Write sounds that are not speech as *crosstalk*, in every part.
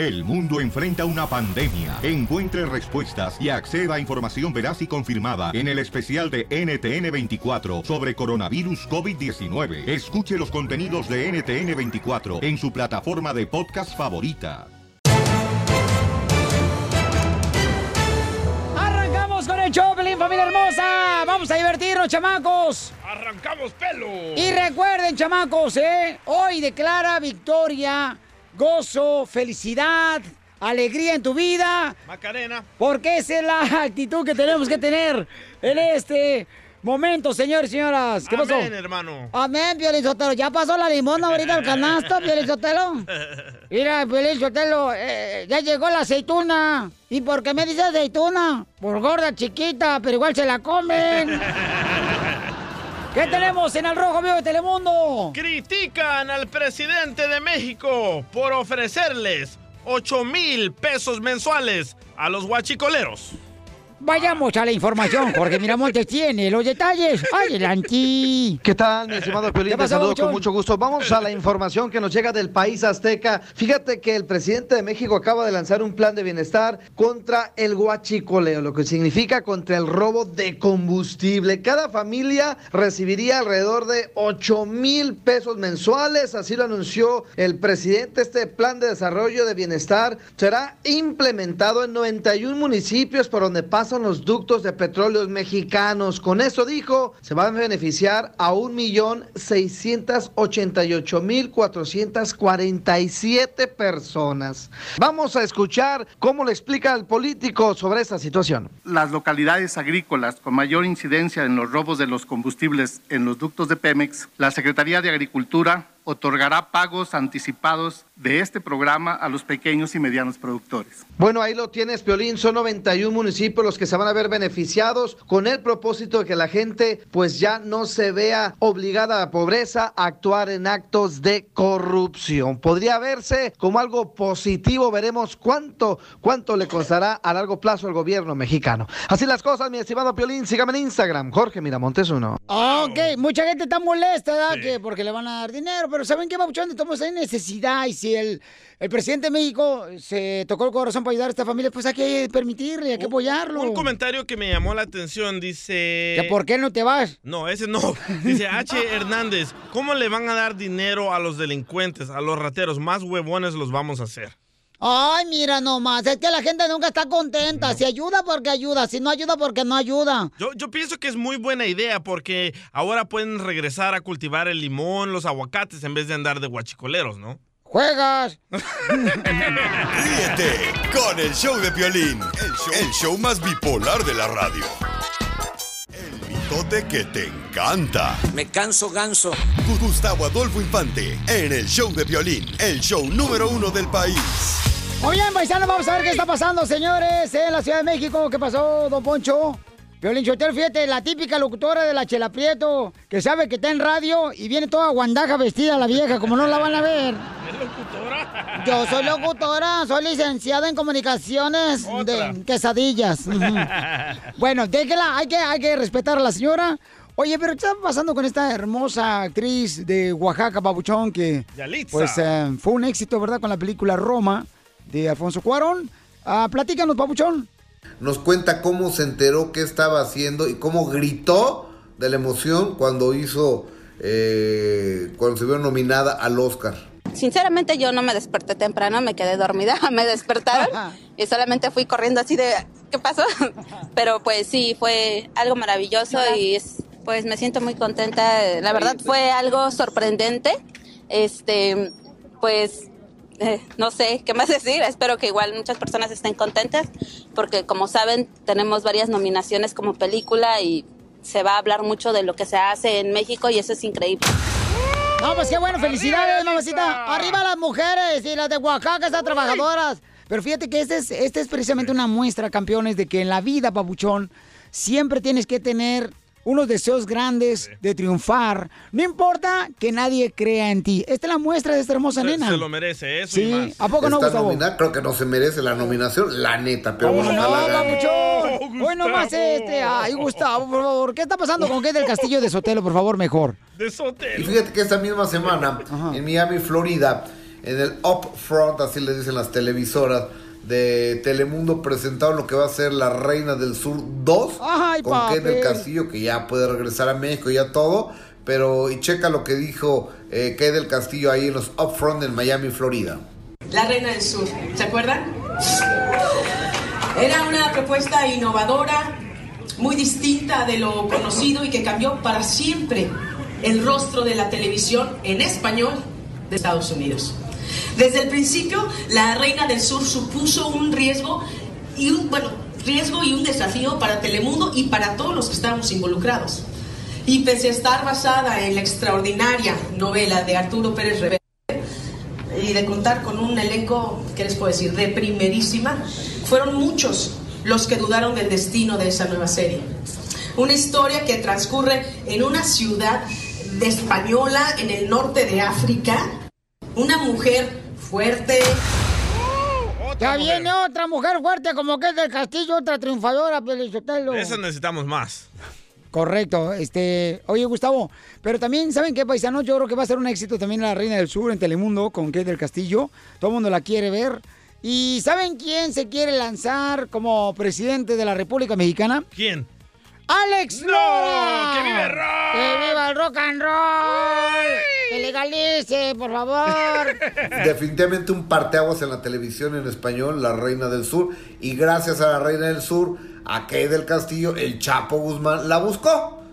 El mundo enfrenta una pandemia. Encuentre respuestas y acceda a información veraz y confirmada en el especial de NTN24 sobre coronavirus COVID-19. Escuche los contenidos de NTN24 en su plataforma de podcast favorita. Arrancamos con el Choplin, familia hermosa. Vamos a divertirnos, chamacos. ¡Arrancamos pelo! Y recuerden, chamacos, ¿eh? Hoy declara victoria, gozo, felicidad, alegría en tu vida. Macarena. Porque esa es la actitud que tenemos que tener en este momento, señores y señoras. ¿Qué pasó? Amén, hermano. Amén, Piolín Sotelo. Ya pasó la limona ahorita el canasto, Piolín Sotelo. *laughs* Mira, Piolín Sotelo, eh, ya llegó la aceituna. ¿Y por qué me dice aceituna? Por gorda chiquita, pero igual se la comen. *laughs* ¿Qué tenemos en el Rojo Vivo de Telemundo? Critican al presidente de México por ofrecerles 8 mil pesos mensuales a los guachicoleros. Vayamos a la información, Jorge Miramontes tiene los detalles. Adelante. ¿Qué tal, mi estimado Piolín? ¿Qué Te saludo con mucho gusto. Vamos a la información que nos llega del país azteca. Fíjate que el presidente de México acaba de lanzar un plan de bienestar contra el guachicoleo, lo que significa contra el robo de combustible. Cada familia recibiría alrededor de 8 mil pesos mensuales, así lo anunció el presidente. Este plan de desarrollo de bienestar será implementado en 91 municipios por donde pasan los ductos de petróleos mexicanos. Con eso dijo, se van a beneficiar a 1.688.447 personas. Vamos a escuchar cómo le explica el político sobre esta situación. las localidades agrícolas con mayor incidencia en los robos de los combustibles en los ductos de Pemex, la Secretaría de Agricultura otorgará pagos anticipados de este programa a los pequeños y medianos productores. Bueno, ahí lo tienes, Piolín. Son 91 municipios los que se van a ver beneficiados con el propósito de que la gente pues ya no se vea obligada a la pobreza a actuar en actos de corrupción. Podría verse como algo positivo. Veremos cuánto, cuánto le costará a largo plazo al gobierno mexicano. Así las cosas, mi estimado Piolín. Sígame en Instagram, Jorge Miramontes uno. Ok, mucha gente está molesta, ¿verdad? Que porque le van a dar dinero, pero ¿saben qué, todos modos hay necesidad y si el, el presidente de México se tocó el corazón para ayudar a esta familia, pues hay que permitirle, hay que apoyarlo. Un comentario que me llamó la atención dice... ¿Que por qué no te vas? No, ese no. *laughs* Dice H. Hernández, ¿cómo le van a dar dinero a los delincuentes, a los rateros? Más huevones los vamos a hacer. Ay, mira nomás, es que la gente nunca está contenta. Si ayuda porque ayuda, si no ayuda porque no ayuda. Yo, yo pienso que es muy buena idea porque ahora pueden regresar a cultivar el limón, los aguacates, en vez de andar de guachicoleros, ¿no? ¡Juegas! *laughs* Ríete con el show de Piolín, el show, el show más bipolar de la radio. El mitote que te encanta. Me canso ganso. Gustavo Adolfo Infante en el show de Piolín, el show número uno del país. Oigan, paisanos, vamos a ver qué está pasando, señores, en la Ciudad de México. ¿Qué pasó, don Poncho? Violín Chotel, fíjate, la típica locutora de la Chela Prieto, que sabe que está en radio y viene toda guandaja vestida la vieja, como no la van a ver. Yo soy locutora, soy licenciada en comunicaciones de quesadillas. Bueno, déjela, hay que, hay que respetar a la señora. Oye, pero ¿qué está pasando con esta hermosa actriz de Oaxaca, Pabuchón, que Yalitza. pues eh, fue un éxito, ¿verdad? Con la película Roma de Alfonso Cuarón. Ah, platícanos, Pabuchón. Nos cuenta cómo se enteró qué estaba haciendo y cómo gritó de la emoción cuando hizo, eh, cuando se vio nominada al Oscar. Sinceramente yo no me desperté temprano, me quedé dormida, *laughs* me despertaron y solamente fui corriendo así de ¿qué pasó? Pero pues sí, fue algo maravilloso y es- pues me siento muy contenta. La verdad fue algo sorprendente. Este, pues eh, no sé qué más *laughs* decir. Espero que igual muchas personas estén contentas porque como saben tenemos varias nominaciones como película y se va a hablar mucho de lo que se hace en México y eso es increíble. No, pues qué bueno, felicidades, mamacita. Arriba las mujeres y las de Oaxaca, esas trabajadoras. Pero fíjate que este es, este es precisamente una muestra, campeones, de que en la vida, papuchón, siempre tienes que tener unos deseos grandes de triunfar. No importa que nadie crea en ti. Esta es la muestra de esta hermosa Se, nena. se lo merece, eso y Sí, más. ¿a poco no, Está Gustavo? nominada, creo que no se merece la nominación, la neta, pero ¿Cómo bueno, no, papuchón? Hoy nomás este. Ay, Gustavo, por favor. ¿Qué está pasando con qué del Castillo de Sotelo, por favor, mejor? De Sotelo. Y fíjate que esta misma semana, en Miami, Florida, en el upfront, así le dicen las televisoras de Telemundo, presentaron lo que va a ser La Reina del Sur 2 Ay, con del papel. Castillo, que ya puede regresar a México y ya todo. Pero, y checa lo que dijo eh, del Castillo ahí en los upfront en Miami, Florida. La Reina del Sur, ¿se acuerdan? Era una propuesta innovadora, muy distinta de lo conocido y que cambió para siempre el rostro de la televisión en español de Estados Unidos. Desde el principio, la Reina del Sur supuso un riesgo y un bueno, riesgo y un desafío para Telemundo y para todos los que estábamos involucrados. Y pese a estar basada en la extraordinaria novela de Arturo Pérez Reverte, y de contar con un elenco, ¿qué les puedo decir?, de primerísima, fueron muchos los que dudaron del destino de esa nueva serie. Una historia que transcurre en una ciudad de española en el norte de África, una mujer fuerte, Ya viene otra mujer fuerte como que es del Castillo, otra triunfadora, Pelizotelo. De esas necesitamos más. Correcto, este, oye Gustavo, pero también saben qué paisano, yo creo que va a ser un éxito también la Reina del Sur en Telemundo con Kate del Castillo, todo el mundo la quiere ver. ¿Y saben quién se quiere lanzar como presidente de la República Mexicana? ¿Quién? ¡Alex ¡No! Lora! ¡Que vive el rock! ¡Que viva el rock and roll! ¡Que legalice, por favor! *laughs* Definitivamente un parteaguas en la televisión en español, La Reina del Sur. Y gracias a La Reina del Sur, a Kay del Castillo, el Chapo Guzmán la buscó.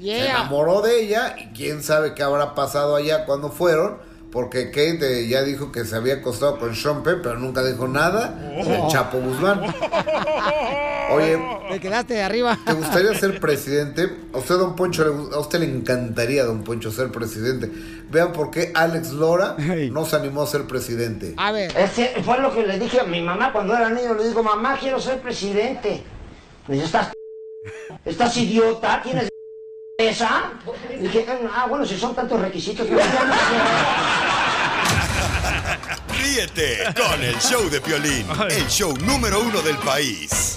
Se enamoró de ella y quién sabe qué habrá pasado allá cuando fueron. Porque Kate ya dijo que se había acostado con Sean Penn, pero nunca dijo nada. del Chapo Guzmán. *laughs* Oye, Te quedaste de arriba. ¿te gustaría ser presidente? A usted, don Poncho, a usted le encantaría, don Poncho, ser presidente. Vean por qué Alex Lora no se animó a ser presidente. A ver. Ese fue lo que le dije a mi mamá cuando era niño. Le digo, mamá, quiero ser presidente. Me dice, ¿estás, estás idiota? ¿Tienes esa? Y dije, ah, bueno, si son tantos requisitos. pero ya no Ríete con el show de Piolín, el show número uno del país.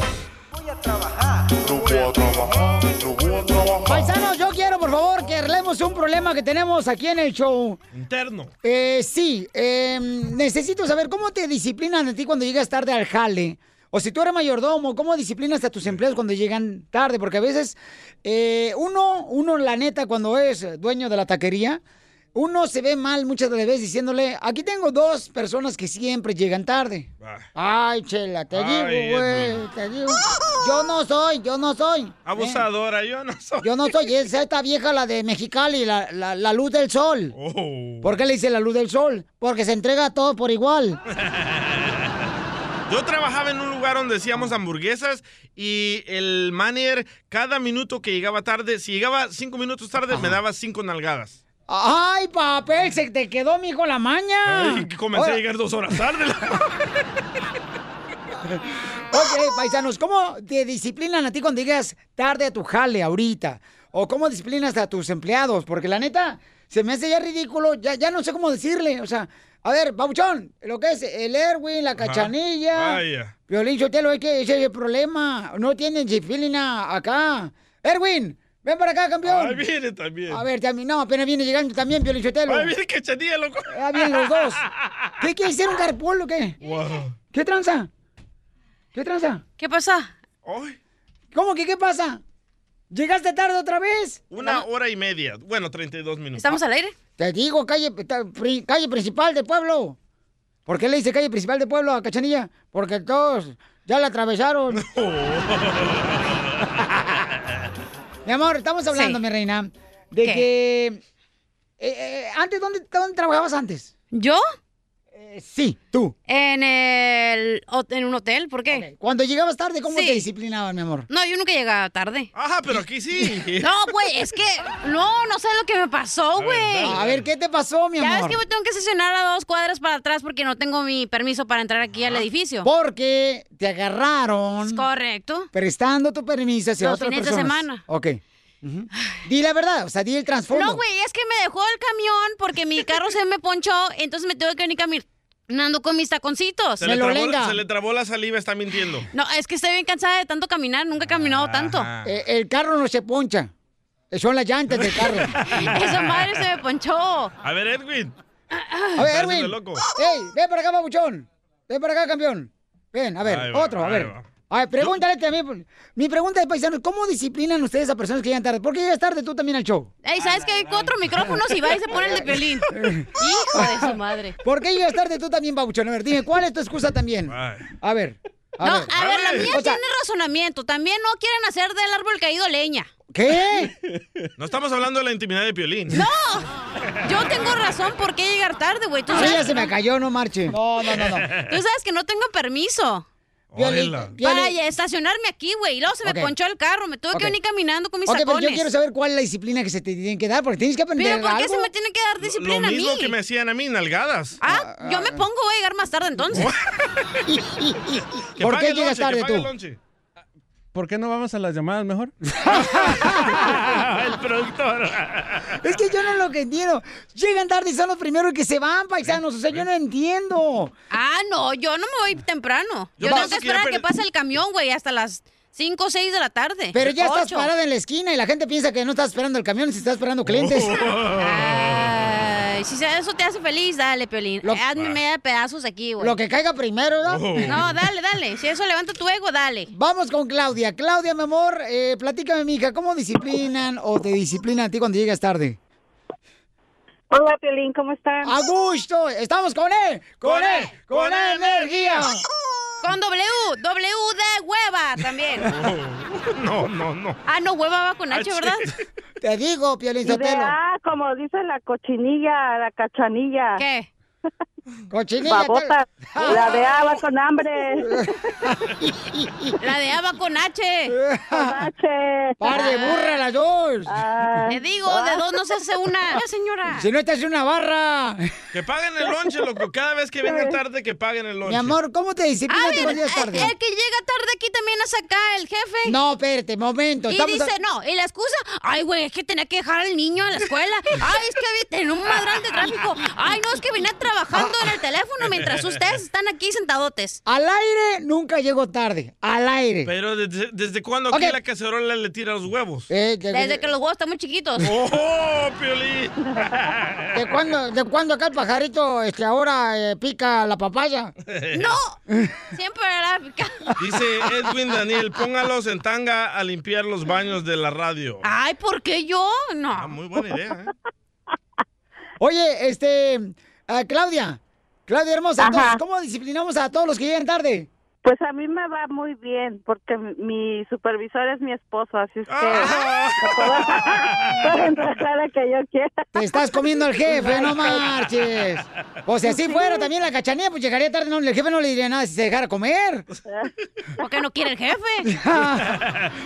Paisanos, yo quiero, por favor, que arreglemos un problema que tenemos aquí en el show. Interno. Eh, sí, eh, necesito saber cómo te disciplinan a ti cuando llegas tarde al jale. O si tú eres mayordomo, ¿cómo disciplinas a tus empleados cuando llegan tarde? Porque a veces eh, uno, uno, la neta, cuando es dueño de la taquería, uno se ve mal muchas de las veces diciéndole, aquí tengo dos personas que siempre llegan tarde. Ay, chela, te digo, güey, te digo. Yo no soy, yo no soy. ¿eh? Abusadora, yo no soy. Yo no soy, es esta vieja la de Mexicali, la, la, la luz del sol. Oh. ¿Por qué le dice la luz del sol? Porque se entrega todo por igual. *laughs* Yo trabajaba en un lugar donde hacíamos hamburguesas y el manager, cada minuto que llegaba tarde, si llegaba cinco minutos tarde, me daba cinco nalgadas. ¡Ay, papel! Se te quedó, mijo, la maña. Ay, comencé Ahora- a llegar dos horas tarde. *laughs* Ok, paisanos, ¿cómo te disciplinan a ti cuando llegas tarde a tu jale ahorita? ¿O cómo disciplinas a tus empleados? Porque la neta, se me hace ya ridículo, ya, ya no sé cómo decirle. O sea, a ver, Babuchón, lo que es el Erwin, la cachanilla. Vaya. Violín Sotelo, es que ese es el problema. No tienen disciplina acá. Erwin, ven para acá, campeón. Ahí viene también. A ver, también, no, apenas viene llegando también Violín Sotelo. Ahí viene cachanilla, loco. Ah, vienen los dos. *laughs* ¿Qué quieres ser un carpool o qué? Wow. ¿Qué tranza? ¿Qué tranza? ¿Qué pasa? ¿Cómo que qué pasa? ¿Llegaste tarde otra vez? Una hora y media. Bueno, 32 minutos. ¿Estamos al aire? Te digo, calle, calle principal del pueblo. ¿Por qué le dice calle principal del pueblo a Cachanilla? Porque todos ya la atravesaron. *laughs* mi amor, estamos hablando, Sí. mi reina, de ¿Qué? que... eh, eh, antes, ¿dónde, ¿dónde trabajabas antes? ¿Yo? Eh, sí, tú. En el en un hotel, ¿por qué? Cuando llegabas tarde, ¿cómo Sí. te disciplinaban, mi amor? No, yo nunca llegaba tarde. Ajá, pero aquí sí. *laughs* No, güey, es que no, no sé lo que me pasó, güey. A ver, ¿qué te pasó, mi Ya ves amor? que me tengo que estacionar a dos cuadras para atrás porque no tengo mi permiso para entrar aquí al edificio. Porque te agarraron. Es correcto. Prestando tu permiso hacia Los fines de semana. Ok. Ujú. Di la verdad, o sea, di el trasfondo. No, güey, es que me dejó el camión porque mi carro se me ponchó, entonces me tuve que venir caminando con mis taconcitos. Se le, trabó, se le trabó la saliva, está mintiendo. No, es que estoy bien cansada de tanto caminar, nunca he caminado tanto. Eh, el carro no se poncha. Son las llantas del carro. *laughs* Esa madre se me ponchó. A ver, Edwin. A ver, Erwin. loco. ¡Ey, ven para acá, babuchón! Ven para acá, campeón. Ven, a ver, va, otro, a ver. Va. A ver, pregúntale también. Mi pregunta es, paisanos, ¿cómo disciplinan ustedes a personas que llegan tarde? ¿Por qué llegas tarde tú también al show? Ey, ¿sabes que hay cuatro micrófonos y va y se pone el de violín? *laughs* Hijo de su madre. ¿Por qué llegas tarde tú también, babuchón? A ver, dime, ¿cuál es tu excusa también? A ver. A No, ver. a ver, la mía O sea, tiene razonamiento. También no quieren hacer del árbol caído leña. ¿Qué? No estamos hablando de la intimidad de Piolín. ¡No! Yo tengo razón por qué llegar tarde, güey. Ay, que se me cayó, no marche. No, no, no, no. Tú sabes que no tengo permiso. Para estacionarme aquí, güey. Y luego se me Ok. ponchó el carro. Me tuve que venir caminando con mis Ok, pero tacones. yo quiero saber cuál es la disciplina que se te tiene que dar, porque tienes que aprender Pero ¿por qué algo. se me tiene que dar Lo disciplina a mí? mismo que me hacían a mí, nalgadas. Ah, yo me pongo, voy a llegar más tarde entonces. *laughs* *laughs* ¿Por qué llegas tarde tú? ¿Por qué no vamos a las llamadas mejor? *laughs* el productor. Es que yo no lo que entiendo. Llegan tarde y son los primeros que se van, paisanos. O sea, yo no entiendo. Ah, no, yo no me voy temprano. Yo, Yo tengo que esperar a que pase el camión, güey, hasta las 5 o 6 de la tarde. Pero ya estás parada en la esquina y la gente piensa que no estás esperando el camión, si estás esperando *laughs* clientes. Si eso te hace feliz, dale, Piolín. Lo- Hazme media de pedazos aquí, güey. Lo que caiga primero. Oh. No, dale, dale. Si eso levanta tu ego, dale. Vamos con Claudia. Claudia, mi amor, eh, platícame, mija, ¿cómo disciplinan o te disciplinan a ti cuando llegas tarde? Hola, Piolín, ¿cómo están? A gusto, estamos con él, con él, con él, energía. Con W, W de hueva también. *laughs* No, no, no. Ah, no, hueva va con H, ¿verdad? *laughs* Te digo, Piolín Sotelo. A, como dice la cochinilla, la cachanilla. ¿Qué? *laughs* Cochinilla. Babota. La de A va con hambre. La de A va con H. Con H. Par de burra las dos. Te digo, de dos no se hace una. Ya, señora. Si no estás en una barra. Que paguen el lonche, loco. Cada vez que vengan tarde, que paguen el lonche. Mi amor, ¿cómo te disciplinas cuando llegas tarde? el que llega tarde aquí también es acá, el jefe. No, espérate, momento. Y estamos dice, a- no, y la excusa, ay, güey, es que tenía que dejar al niño a la escuela. Ay, es que había tenido un madrán de tráfico. Ay, no, es que venía trabajando en el teléfono mientras ustedes están aquí sentadotes. Al aire nunca llego tarde. Al aire. Pero ¿desde, desde cuándo aquí la cacerola le tira los huevos? Eh, Desde que los huevos están muy chiquitos. *laughs* ¡Oh, Piolín! ¿De cuándo, ¿De cuándo acá el pajarito este, ahora eh, pica la papaya? ¡No! Siempre era Dice Edwin Daniel, póngalos en tanga a limpiar los baños de la radio. Ay, ¿por qué yo? No. Ah, muy buena idea, ¿eh? Oye, este, ah, Claudia, Claudia hermosa, Ajá. entonces, ¿cómo disciplinamos a todos los que llegan tarde? Pues a mí me va muy bien, porque mi- supervisor es mi esposo, así es que Ah. puedo, *laughs* puedo entrar a que yo quiera. Te estás comiendo al jefe, no *laughs* marches. O sea, si fuera también la cachanía, pues llegaría tarde, no, el jefe no le diría nada si se dejara comer. *laughs* Porque no quiere el jefe.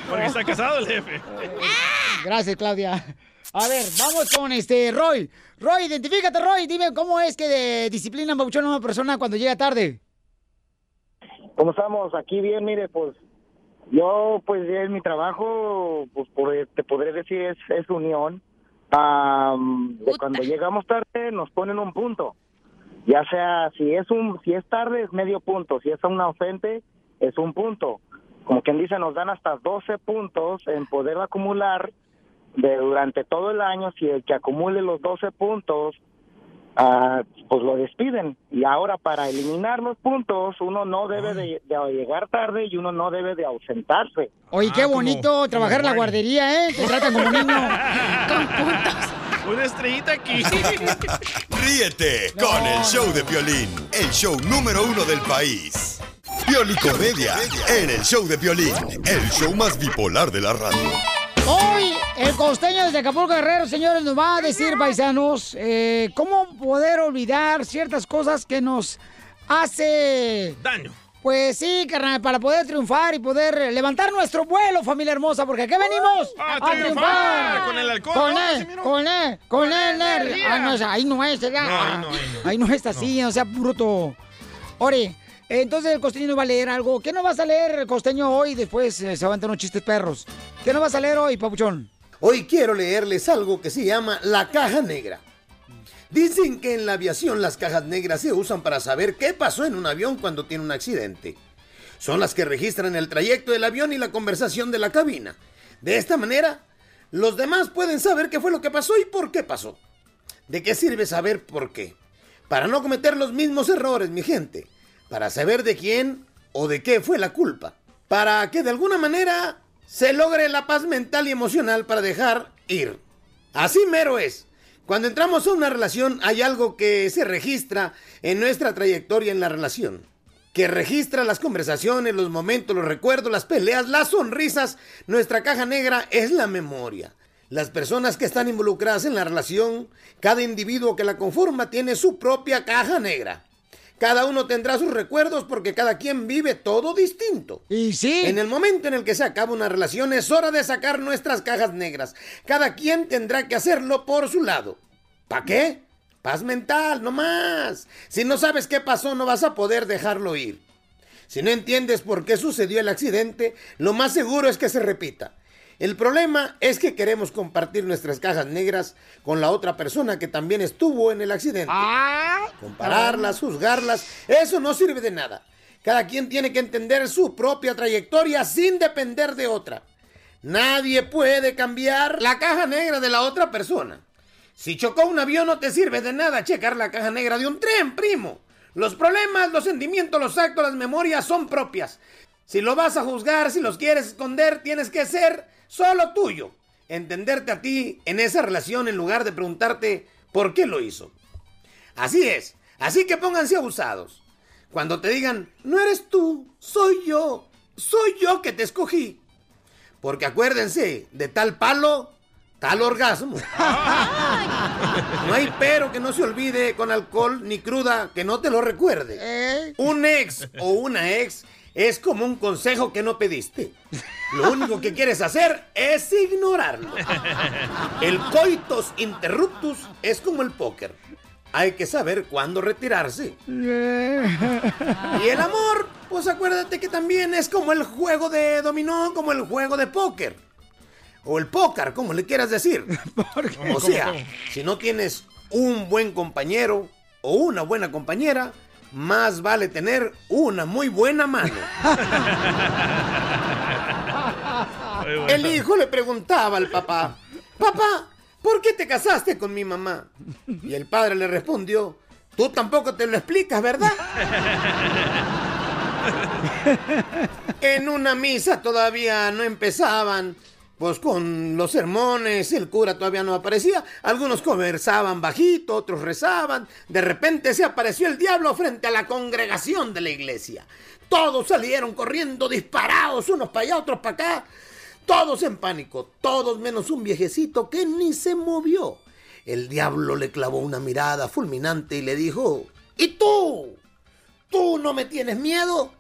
Porque está casado el jefe. Gracias, Claudia. A ver, vamos con este Roy. Roy, identifícate, Roy. Dime cómo es que de disciplina babuchón a una persona cuando llega tarde. ¿Cómo estamos? Aquí bien, mire, pues yo, pues en mi trabajo, pues por- te podré decir, es, es unión. Am, de cuando llegamos tarde nos ponen un punto. Ya sea, si es un si es tarde es medio punto, si es un ausente es un punto. Como quien dice, nos dan hasta 12 puntos en poder acumular de durante todo el año. Si el que acumule los 12 puntos ah, pues lo despiden. Y ahora para eliminar los puntos, uno no debe de, de llegar tarde y uno no debe de ausentarse. Oye, qué bonito trabajar en la guardería, ¿eh? Te tratan como niño. *laughs* Una estrellita aquí. Ríete con el show de Piolín, el show número uno del país. Piolicomedia en el show de Piolín, el show más bipolar de la radio. Hoy el costeño desde Acapulco Guerrero, señores, nos va a decir, paisanos, eh, cómo poder olvidar ciertas cosas que nos hace... Daño. Pues sí, carnal, para poder triunfar y poder levantar nuestro vuelo, familia hermosa, porque aquí venimos ¡A triunfar! Con el alcohol, Con ¿no, él, con él, con él. Ah, no, ahí no es, ¿verdad? No, ahí no, ahí no. Ahí no es así, o sea, bruto. Ore, entonces el costeño nos va a leer algo. ¿Qué nos vas a leer el costeño hoy? Después eh, se van a unos chistes perros. ¿Qué nos vas a leer hoy, papuchón? Hoy quiero leerles algo que se llama la caja negra. Dicen que en la aviación las cajas negras se usan para saber qué pasó en un avión cuando tiene un accidente. Son las que registran el trayecto del avión y la conversación de la cabina. De esta manera, los demás pueden saber qué fue lo que pasó y por qué pasó. ¿De qué sirve saber por qué? para no cometer los mismos errores, mi gente, para saber de quién o de qué fue la culpa, para que de alguna manera se logre la paz mental y emocional para dejar ir. Así mero es. Cuando entramos a una relación hay algo que se registra en nuestra trayectoria en la relación, que registra las conversaciones, los momentos, los recuerdos, las peleas, las sonrisas. Nuestra caja negra es la memoria. Las personas que están involucradas en la relación, cada individuo que la conforma tiene su propia caja negra. Cada uno tendrá sus recuerdos porque cada quien vive todo distinto. Y sí. En el momento en el que se acaba una relación es hora de sacar nuestras cajas negras. Cada quien tendrá que hacerlo por su lado. ¿Para qué? Paz mental, no más. Si no sabes qué pasó, no vas a poder dejarlo ir. Si no entiendes por qué sucedió el accidente, lo más seguro es que se repita. El problema es que queremos compartir nuestras cajas negras con la otra persona que también estuvo en el accidente. Compararlas, juzgarlas, eso no sirve de nada. Cada quien tiene que entender su propia trayectoria sin depender de otra. Nadie puede cambiar la caja negra de la otra persona. Si chocó un avión no te sirve de nada checar la caja negra de un tren, primo. Los problemas, los sentimientos, los actos, las memorias son propias. Si lo vas a juzgar, si los quieres esconder, tienes que ser solo tuyo. Entenderte a ti en esa relación en lugar de preguntarte por qué lo hizo. Así es. Así que pónganse abusados. Cuando te digan, no eres tú, soy yo. Soy yo que te escogí. Porque acuérdense, de tal palo, tal orgasmo. *laughs* No hay pero que no se olvide con alcohol ni cruda que no te lo recuerde. Un ex o una ex es como un consejo que no pediste. Lo único que quieres hacer es ignorarlo. El coitus interruptus es como el póker. Hay que saber cuándo retirarse. Y el amor, pues acuérdate que también es como el juego de dominó, como el juego de póker. O el póker, como le quieras decir. O sea, si no tienes un buen compañero o una buena compañera, más vale tener una muy buena mano. El hijo le preguntaba al papá, papá, ¿por qué te casaste con mi mamá? Y el padre le respondió, tú tampoco te lo explicas, ¿verdad? *laughs* En una misa todavía no empezaban, pues con los sermones, el cura todavía no aparecía, algunos conversaban bajito, otros rezaban, de repente se apareció el diablo frente a la congregación de la iglesia. Todos salieron corriendo disparados, unos para allá, otros para acá, todos en pánico, todos menos un viejecito que ni se movió. El diablo le clavó una mirada fulminante y le dijo, ¿y tú? ¿Tú no me tienes miedo?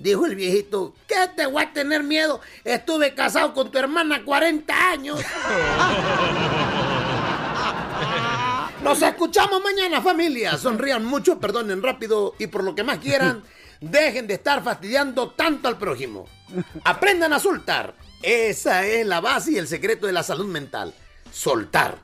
Dijo el viejito, ¿qué te voy a tener miedo? Estuve casado con tu hermana 40 años. *laughs* Nos escuchamos mañana, familia. Sonrían mucho, perdonen rápido y por lo que más quieran, *laughs* dejen de estar fastidiando tanto al prójimo. Aprendan a soltar. Esa es la base y el secreto de la salud mental. Soltar.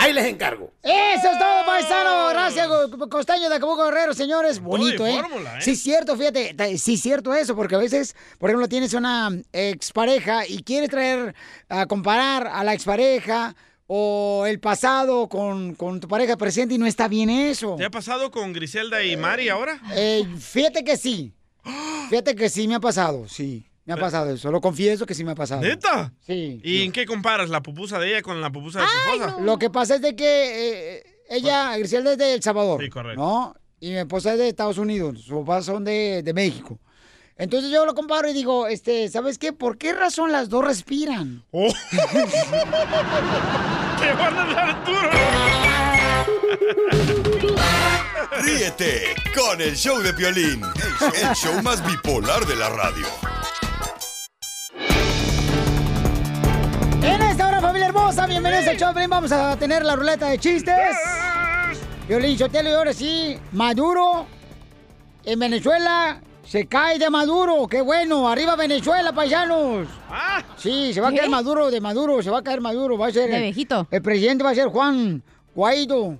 Ahí les encargo. Eso es todo, paisano. Gracias, Co- Costeño de Acapulco Guerrero, señores. Bonito, ¿eh? fórmula, ¿eh? Sí, cierto, fíjate. Sí, cierto eso, porque a veces, por ejemplo, tienes una expareja y quieres traer a comparar a la expareja o el pasado con, con tu pareja presente y no está bien eso. ¿Te ha pasado con Griselda y Mari ahora? Eh, fíjate que sí. *gasps* Fíjate que sí me ha pasado, sí. Me ha pasado eso. Lo confieso que sí me ha pasado. ¿Neta? Sí. ¿Y en qué comparas la pupusa de ella con la pupusa de su esposa? Lo que pasa es de que eh, ella, Griselda es de El Salvador. Sí, correcto. ¿No? Y mi esposa es de Estados Unidos. Sus papás son de, de México. Entonces yo lo comparo y digo, este, ¿sabes qué? ¿Por qué razón las dos respiran? ¡Te van a dar duro! Ríete con el show de Piolín, el, el show más bipolar de la radio. Hermosa, bienvenidos al show. Vamos a tener la ruleta de chistes. Violín Sotelo y ahora sí, Maduro en Venezuela se cae de Maduro. ¡Qué bueno! ¡Arriba Venezuela, paisanos! Sí, se va a caer Maduro de Maduro, se va a caer Maduro. Va a ser. De el- viejito. El presidente va a ser Juan Guaido.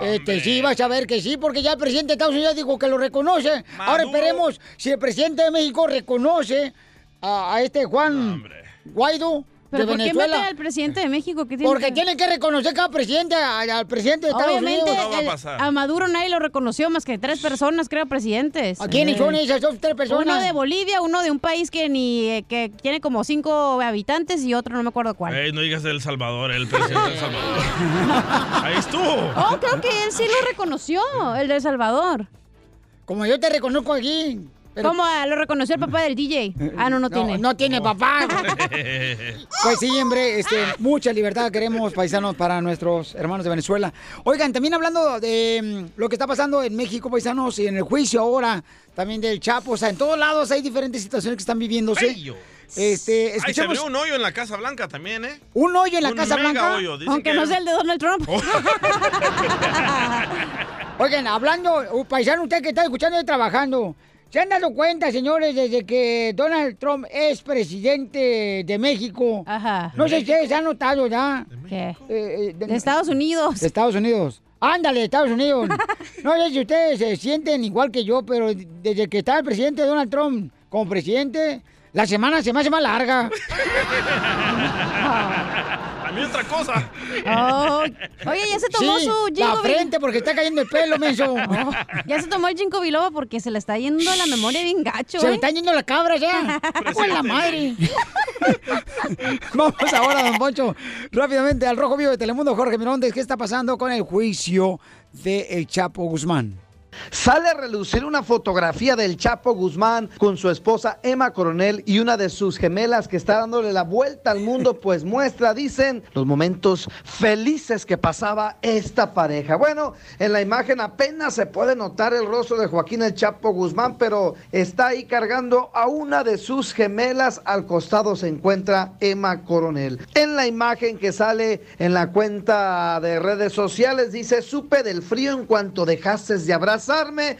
este, sí, vas a ver que sí, porque ya el presidente de Estados Unidos dijo que lo reconoce. Ahora esperemos si el presidente de México reconoce a, a este Juan Guaido ¿Pero de por qué mete al presidente de México? ¿Qué tiene Porque que- tienen que reconocer cada presidente al, al presidente de Estados Obviamente, Unidos. el- a Maduro nadie lo reconoció más que tres personas, creo, presidentes. ¿A quiénes son esas dos, tres personas? Uno de Bolivia, uno de un país que ni eh, que tiene como cinco habitantes y otro no me acuerdo cuál. Ey, no digas El Salvador, el presidente de El Salvador. *laughs* Ahí estuvo. Oh, creo que él sí lo reconoció, el de El Salvador. Como yo te reconozco aquí. Pero- ¿Cómo ah, lo reconoció el papá del DJ? Ah, no, no, tiene. No tiene papá. *laughs* Pues sí, hombre, este, mucha libertad queremos, paisanos, para nuestros hermanos de Venezuela. Oigan, también hablando de mm, lo que está pasando en México, paisanos, y en el juicio ahora, también del Chapo, o sea, en todos lados hay diferentes situaciones que están viviéndose. Bello. Este, Ay, se abrió un hoyo en la Casa Blanca también, ¿eh? un hoyo en la un Casa mega Blanca. hoyo. Aunque que- no sea el de Donald Trump. *laughs* *laughs* Oigan, hablando, uh, paisano, usted que está escuchando y trabajando, ¿se han dado cuenta, señores, desde que Donald Trump es presidente de México? Ajá. No sé si ustedes han notado ya. ¿Qué? Eh, De Estados Unidos. De Estados Unidos. Ándale, de Estados Unidos. *laughs* No sé si ustedes se sienten igual que yo, pero desde que está el presidente Donald Trump como presidente, la semana se me hace más larga. *laughs* Mí otra cosa. Oh, Oye, ya se tomó Sí, su la ginkgo bil- frente porque está cayendo el pelo, menso. *laughs* Oh, ya se tomó el ginkgo biloba porque se le está yendo la memoria bien gacho, Se ¿eh? me están yendo las cabras ya. ¡Con la madre! *laughs* Vamos ahora, don Poncho, rápidamente al Rojo Vivo de Telemundo, Jorge Mirondes. ¿Qué está pasando con el juicio de El Chapo Guzmán? Sale a relucir una fotografía del Chapo Guzmán con su esposa Emma Coronel y una de sus gemelas que está dándole la vuelta al mundo, *laughs* pues muestra, dicen, los momentos felices que pasaba esta pareja. Bueno, en la imagen apenas se puede notar el rostro de Joaquín el Chapo Guzmán, pero está ahí cargando a una de sus gemelas. Al costado se encuentra Emma Coronel. En la imagen que sale en la cuenta de redes sociales dice, supe del frío en cuanto dejaste de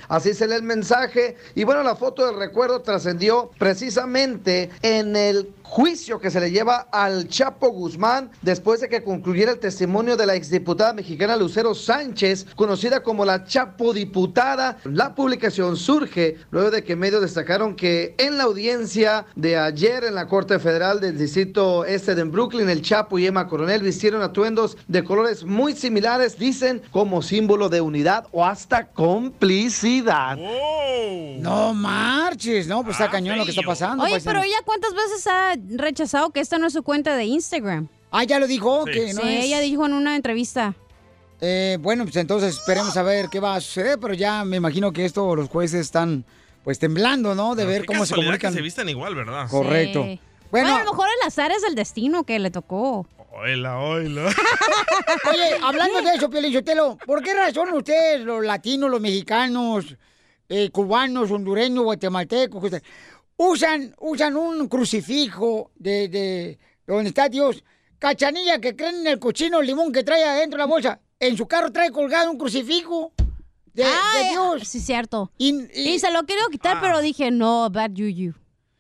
Así se lee el mensaje. Y bueno, la foto del recuerdo trascendió precisamente en el juicio que se le lleva al Chapo Guzmán después de que concluyera el testimonio de la exdiputada mexicana Lucero Sánchez, conocida como la Chapo Diputada. La publicación surge luego de que medios destacaron que en la audiencia de ayer en la Corte Federal del Distrito Este de Brooklyn, el Chapo y Emma Coronel vistieron atuendos de colores muy similares, dicen, como símbolo de unidad o hasta complicidad. No marches, no, pues está cañón lo que está pasando. Oye, paisano. pero ella cuántas veces ha rechazado que esta no es su cuenta de Instagram. Ah, ya lo dijo, Sí. que no Sí, es. ella dijo en una entrevista. Eh, bueno, pues entonces esperemos a ver qué va a suceder, pero ya me imagino que esto los jueces están pues temblando, ¿no? De ver Qué cómo se comunican. que se vistan igual, ¿verdad? Correcto. Sí. Bueno. Bueno, a lo mejor el azar es el destino que le tocó. Oila, oila. *laughs* Oye, hablando de eso, Pielichotelo, ¿por qué razón ustedes, los latinos, los mexicanos, eh, cubanos, hondureños, guatemaltecos, ustedes, usan, usan un crucifijo de, de donde está Dios? Cachanilla que creen en el cochino limón que trae adentro de la bolsa. En su carro trae colgado un crucifijo de, Ah, de eh, Dios. Sí, cierto. Y, Y se lo quiero quitar, pero dije, no, bad yuyu.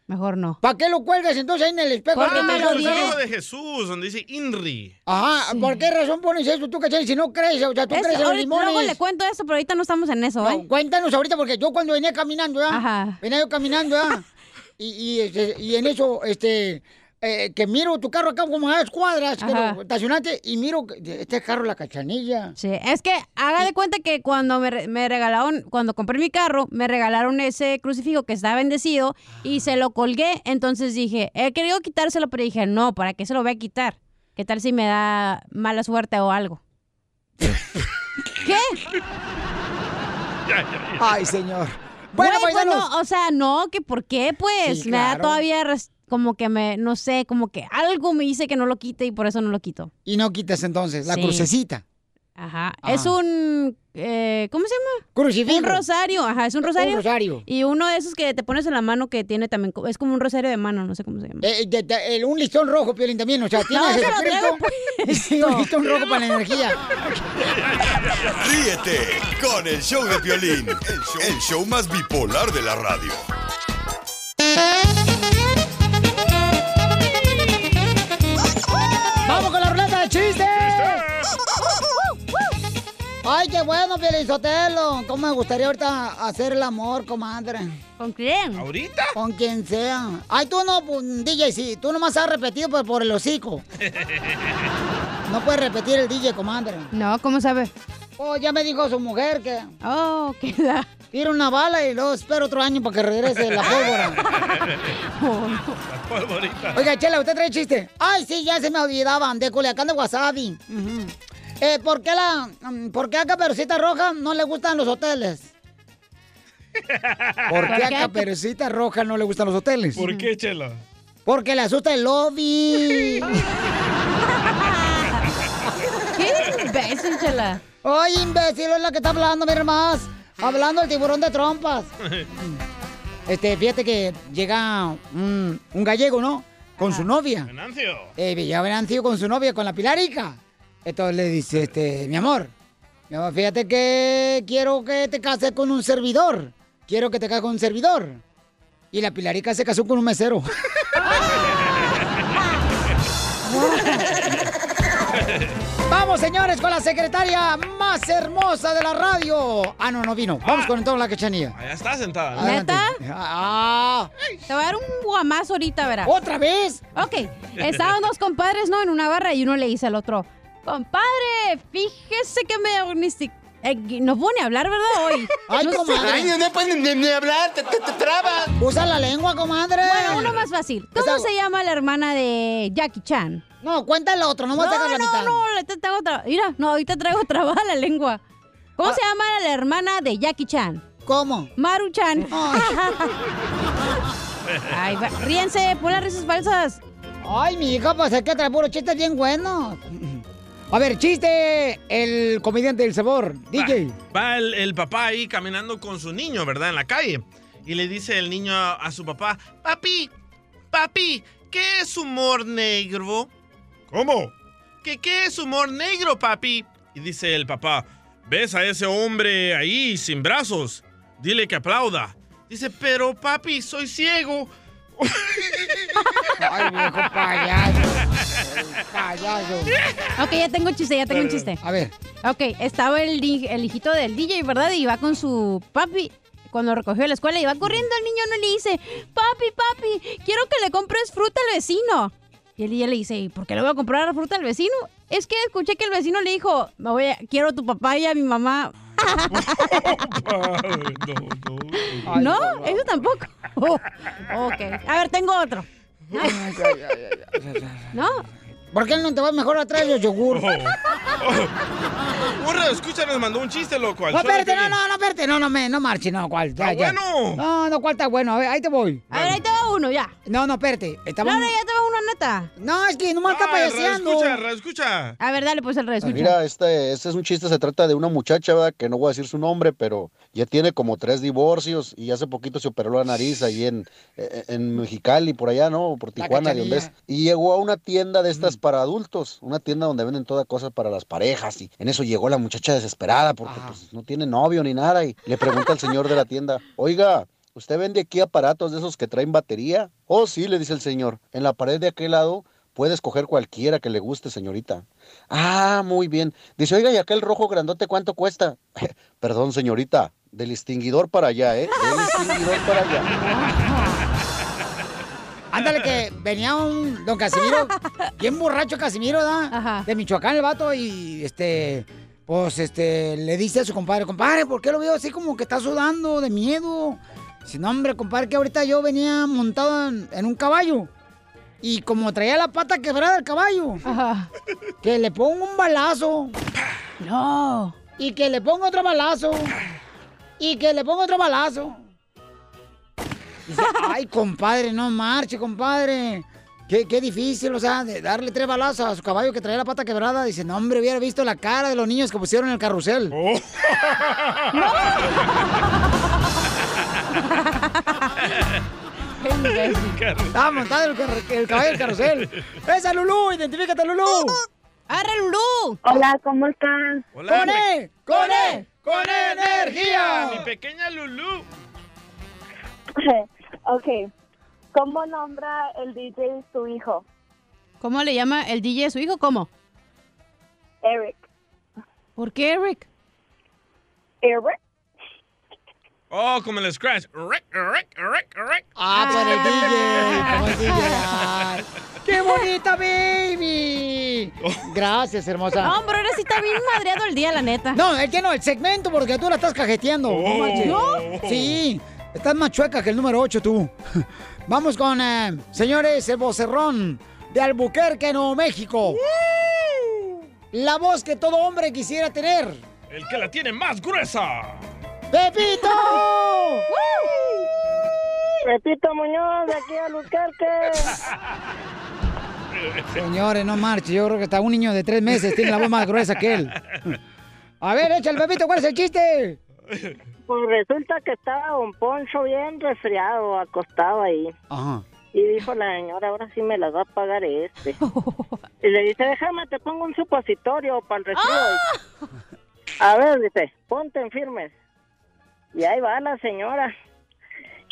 Mejor no. ¿Para qué lo cuelgas entonces ahí en el espejo? Porque me lo. Hijo de Jesús, donde dice INRI. Ajá, ¿por qué razón pones eso tú, cachanilla? Si no crees, o sea, tú Es- crees en los limones. luego le cuento eso, pero ahorita no estamos en eso, No, ¿eh? cuéntanos ahorita, porque yo cuando venía caminando, ¿ya? Ajá. Venía yo caminando, ¿ya? *laughs* Y, y, este, y en eso, este, eh, que miro tu carro acá como a dos cuadras, que lo estacionaste, y miro este carro la cachanilla. Sí, es que haga de cuenta que cuando me, me regalaron, cuando compré mi carro, me regalaron ese crucifijo que está bendecido y se lo colgué. Entonces dije, he querido quitárselo, pero dije, no, ¿para qué se lo voy a quitar? ¿Qué tal si me da mala suerte o algo? *laughs* ¿Qué? Ay, señor. Bueno, Bueno, paisanos. no, o sea, no, que por qué, pues. Sí, Me da claro. todavía res- como que me, no sé, como que algo me dice que no lo quite y por eso no lo quito. Y no quitas entonces la Sí. crucecita. Ajá. Ajá. Es un. eh, ¿Cómo se llama? Crucifijo. Un rosario. Ajá, es un Un rosario. rosario. Y uno de esos que te pones en la mano que tiene también. Es como un rosario de mano, no sé cómo se llama. Eh, de- de- el- un listón rojo, Piolín, también, o sea, *laughs* tienes No, y *laughs* un listón rojo para la energía. Ríete con el show de Piolín, el show, el show más bipolar de la radio. ¡Vamos con la ruleta de chistes! Ay, qué bueno, Sotelo. ¿Cómo me gustaría ahorita hacer el amor, comadre? ¿Con quién? ¿Ahorita? Con quien sea. Ay, tú no, pues, DJ, sí. Tú nomás has repetido pues, por el hocico. *laughs* No puedes repetir el DJ, comadre. No, ¿cómo sabe? Oh, ya me dijo su mujer que... Oh, ¿qué da? Tira una bala y luego espero otro año para que regrese la pólvora. *laughs* La polvorita. Oiga, Chela, ¿usted trae chiste? Ay, sí, ya se me olvidaban, de Culiacán de Wasabi. Ujú. Eh, ¿por, qué la, mm, ¿Por qué a Caperucita Roja no le gustan los hoteles? *laughs* ¿Por qué a Caperucita Roja no le gustan los hoteles? ¿Por qué, Chela? Porque le asusta el lobby. *laughs* ¿Qué imbécil, Chela? Ay, imbécil, es la que está hablando, mira más. Hablando el tiburón de trompas. *laughs* Este, fíjate que llega un, un gallego, ¿no? Con su novia. Venancio. Eh, llega Venancio con su novia, con la Pilarica. Entonces le dice, este, mi amor, mi amor, fíjate que quiero que te cases con un servidor. Quiero que te cases con un servidor. Y la Pilarica se casó con un mesero. *laughs* Vamos, señores, con la secretaria más hermosa de la radio. Ah, no, no vino. Vamos con entonces la quechanilla. Allá está sentada. Adelante. ¿Neta? Ah. Te voy a dar un guamazo ahorita, verás. ¿Otra vez? Ok. Estaban dos compadres, ¿no? En una barra y uno le dice al otro, compadre, fíjese que me diagnostic- eh, no pone a hablar, ¿verdad? Hoy. Ay, No sé. comadre. Ay, no puedes ni, ni hablar, te, te, te trabas. Usa la lengua, comadre. Bueno, uno más fácil. ¿Cómo se llama la hermana de Jackie Chan? No, cuéntale otro, no no, me sacar la no, mitad. no, ahorita traigo otra. Mira, no, ahorita traigo *laughs* trabada la lengua. ¿Cómo Ah. se llama la hermana de Jackie Chan? ¿Cómo? Maru Chan. *laughs* *laughs* Ay, va- ríense, pon las risas falsas. Ay, mi hija, pues es que trae puro chistes bien buenos. A ver, chiste, el comediante del sabor, DJ. Va el, el papá ahí caminando con su niño, ¿verdad? En la calle. Y le dice el niño a, a su papá, papi, papi, ¿qué es humor negro? ¿Cómo? ¿Qué, ¿Qué es humor negro, papi? Y dice el papá, ¿ves a ese hombre ahí sin brazos? Dile que aplauda. Dice, pero papi, soy ciego. *laughs* Ay, viejo payaso. Payaso. Ok, ya tengo un chiste, ya tengo un chiste. A ver. Ok, estaba el, hi- el hijito del DJ, ¿verdad? Y iba con su papi. Cuando recogió de la escuela, iba corriendo el niño, no le dice, papi, papi, quiero que le compres fruta al vecino. Y el DJ le dice, ¿y por qué le voy a comprar fruta al vecino? Es que escuché que el vecino le dijo, me voy a, quiero a tu papá y a mi mamá. *laughs* no, eso tampoco. Oh, *laughs* ok, a ver, tengo otro. ¿No? ¿Por qué no te vas mejor atrás del yogur? Urra, escucha, nos mandó un chiste, loco. al No, espérate, no, no, no, espérate, no, no, me, no marche, no, ¿cuál? Ya, Está ya. bueno. No, no, ¿cuál está bueno? A ver, ahí te voy. A ver, ahí te va uno, ya. No, no, espérate. Estamos... No, no, ya te va uno, neta. No, es que nomás está Ay, payaseando. Escucha, escucha. A ver, dale, pues el resto. Mira, este, este es un chiste, se trata de una muchacha, ¿verdad? Que no voy a decir su nombre, pero ya tiene como tres divorcios y hace poquito se operó la nariz ahí en, en, Mexicali, por allá, ¿no? Por Tijuana, de donde es. Y llegó a una tienda de estas para adultos, una tienda donde venden todas cosas para las parejas. Y en eso llegó la muchacha desesperada porque pues, no tiene novio ni nada. Y le pregunta al señor de la tienda, oiga, ¿usted vende aquí aparatos de esos que traen batería? Oh, sí, le dice el señor. En la pared de aquel lado puede escoger cualquiera que le guste, señorita. Ah, muy bien. Dice, oiga, ¿y aquel rojo grandote cuánto cuesta? *laughs* Perdón, señorita, del extinguidor para allá, ¿eh? Del extinguidor para allá. Ándale, que venía un don Casimiro, bien borracho Casimiro, ¿da? De Michoacán el vato y este, pues este, le dice a su compadre, compadre, ¿por qué lo veo así como que está sudando de miedo? Dice, no, hombre, compadre, que ahorita yo venía montado en, en un caballo. Y como traía la pata quebrada del caballo, que le pongo un balazo. No. Y que le pongo otro balazo. Y que le pongo otro balazo. Dice, ay, compadre, no marche, compadre. Qué, qué difícil, o sea, de darle tres balazos a su caballo que traía la pata quebrada. Dice, no, hombre, hubiera visto la cara de los niños que pusieron en el carrusel. *laughs* Estaba montado el, el caballo del carrusel. ¡Esa Lulú! ¡Identifícate, Lulú! ¡Arre, Lulú! Hola, ¿cómo están? Hola, ¡Con E! ¡Con E! ¡Con energía! Mi pequeña Lulú. *laughs* ok. ¿Cómo nombra el DJ su hijo? ¿Cómo le llama el DJ a su hijo? ¿Cómo? Eric. ¿Por qué Eric? Eric. Oh, como el Scratch. Rick, rick, rick, rick. Ah, por el DJ. *laughs* el DJ. Ay, ¡Qué bonita, baby! Gracias, hermosa. No, pero ahora sí está bien madreado el día, la neta. No, el que no, el segmento, porque tú la estás cajeteando. Marches. ¿No? Sí, estás más chueca que el número 8 tú. *laughs* Vamos con, eh, señores, el vocerrón de Albuquerque, Nuevo México. La voz que todo hombre quisiera tener. El que la tiene más gruesa. ¡Pepito! *laughs* Pepito Muñoz, de aquí a Albuquerque. *laughs* Señores, no marche. Yo creo que hasta un niño de tres meses tiene la voz más gruesa que él. A ver, echa el Pepito, ¿cuál es el chiste? Pues resulta que estaba Don Poncho bien resfriado, acostado ahí. Ajá. Y dijo la señora, ahora sí me las va a pagar este. *laughs* Y le dice, déjame, te pongo un supositorio para el resfrío. A ver, dice, ponte en firmes. Y ahí va la señora.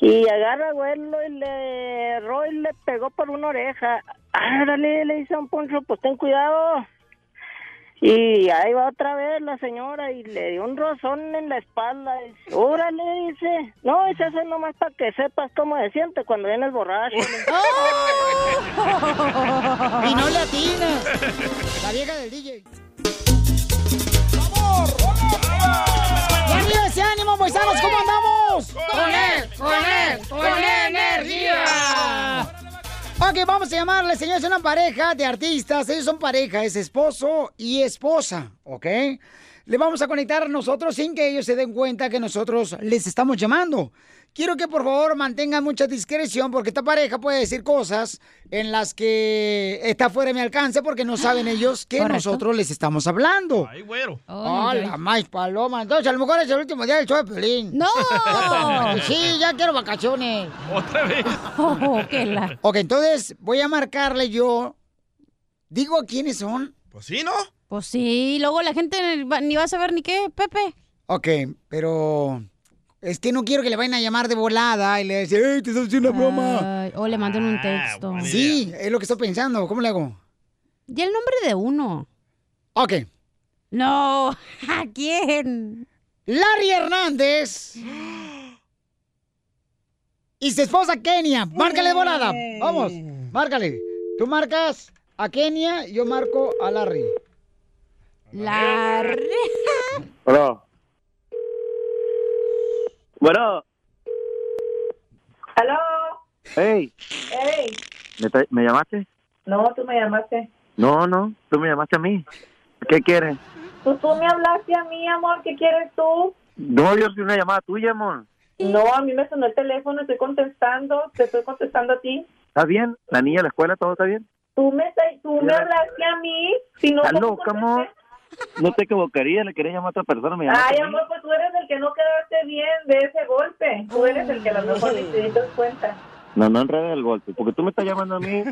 Y agarra a abuelo y le erró y le pegó por una oreja. Árale, le dice a un Poncho, pues ten cuidado. Y ahí va otra vez la señora y le dio un rozón en la espalda. Y dice, órale, dice. No, dice eso es nomás para que sepas cómo se siente cuando vienes borracho. *laughs* *laughs* Y no le atina. *laughs* La vieja del DJ. ¡Y arriba ese ánimo, paisanos! ¿Cómo andamos? ¡Con él, con él, con energía! Ok, vamos a llamarle, señores, una pareja de artistas. Ellos son pareja, es esposo y esposa, ¿ok? Le vamos a conectar nosotros sin que ellos se den cuenta que nosotros les estamos llamando. Quiero que por favor mantengan mucha discreción porque esta pareja puede decir cosas en las que está fuera de mi alcance porque no saben *gasps* ellos que Correcto. nosotros les estamos hablando. Ay, güero. Hola, más paloma. Entonces, a lo mejor es el último día del show de Pelín. ¡No! *laughs* sí, ya quiero vacaciones. Otra vez. *laughs* Oh, qué la- Ok, entonces voy a marcarle yo. ¿Digo quiénes son? Pues sí, ¿no? Pues sí, luego la gente ni va a saber ni qué, Pepe. Ok, pero es que no quiero que le vayan a llamar de volada y le decir, ¡Ey, te estoy haciendo una broma! Ay, o le manden un texto. Sí, es lo que estoy pensando. ¿Cómo le hago? Y el nombre de uno. Ok. No, *laughs* ¿a quién? Larry Hernández. Y su esposa Kenia. Márcale de volada. Vamos, márcale. Tú marcas a Kenia, yo marco a Larry. Larry. Bueno. Bueno. ¿Aló? Hey, Hey, ¿me, me llamaste? no, tú me llamaste. No, no, tú me llamaste a mí. ¿Qué quieres? Pues tú me hablaste a mí, amor, ¿qué quieres tú? No, yo soy una llamada tuya, amor. No, a mí me sonó el teléfono, estoy contestando, te estoy contestando a ti. ¿Está bien? ¿La niña, la escuela, todo está bien? Tú me, tú me hablaste a mí, si no... ¿Estás ¿cómo loca, amor? No te equivocaría, le quería llamar a otra persona, me Ay, amor, pues tú eres el que no quedaste bien de ese golpe. Tú eres el que a lo mejor ni te diste cuenta. No, no enredes el golpe, porque tú me estás llamando a mí,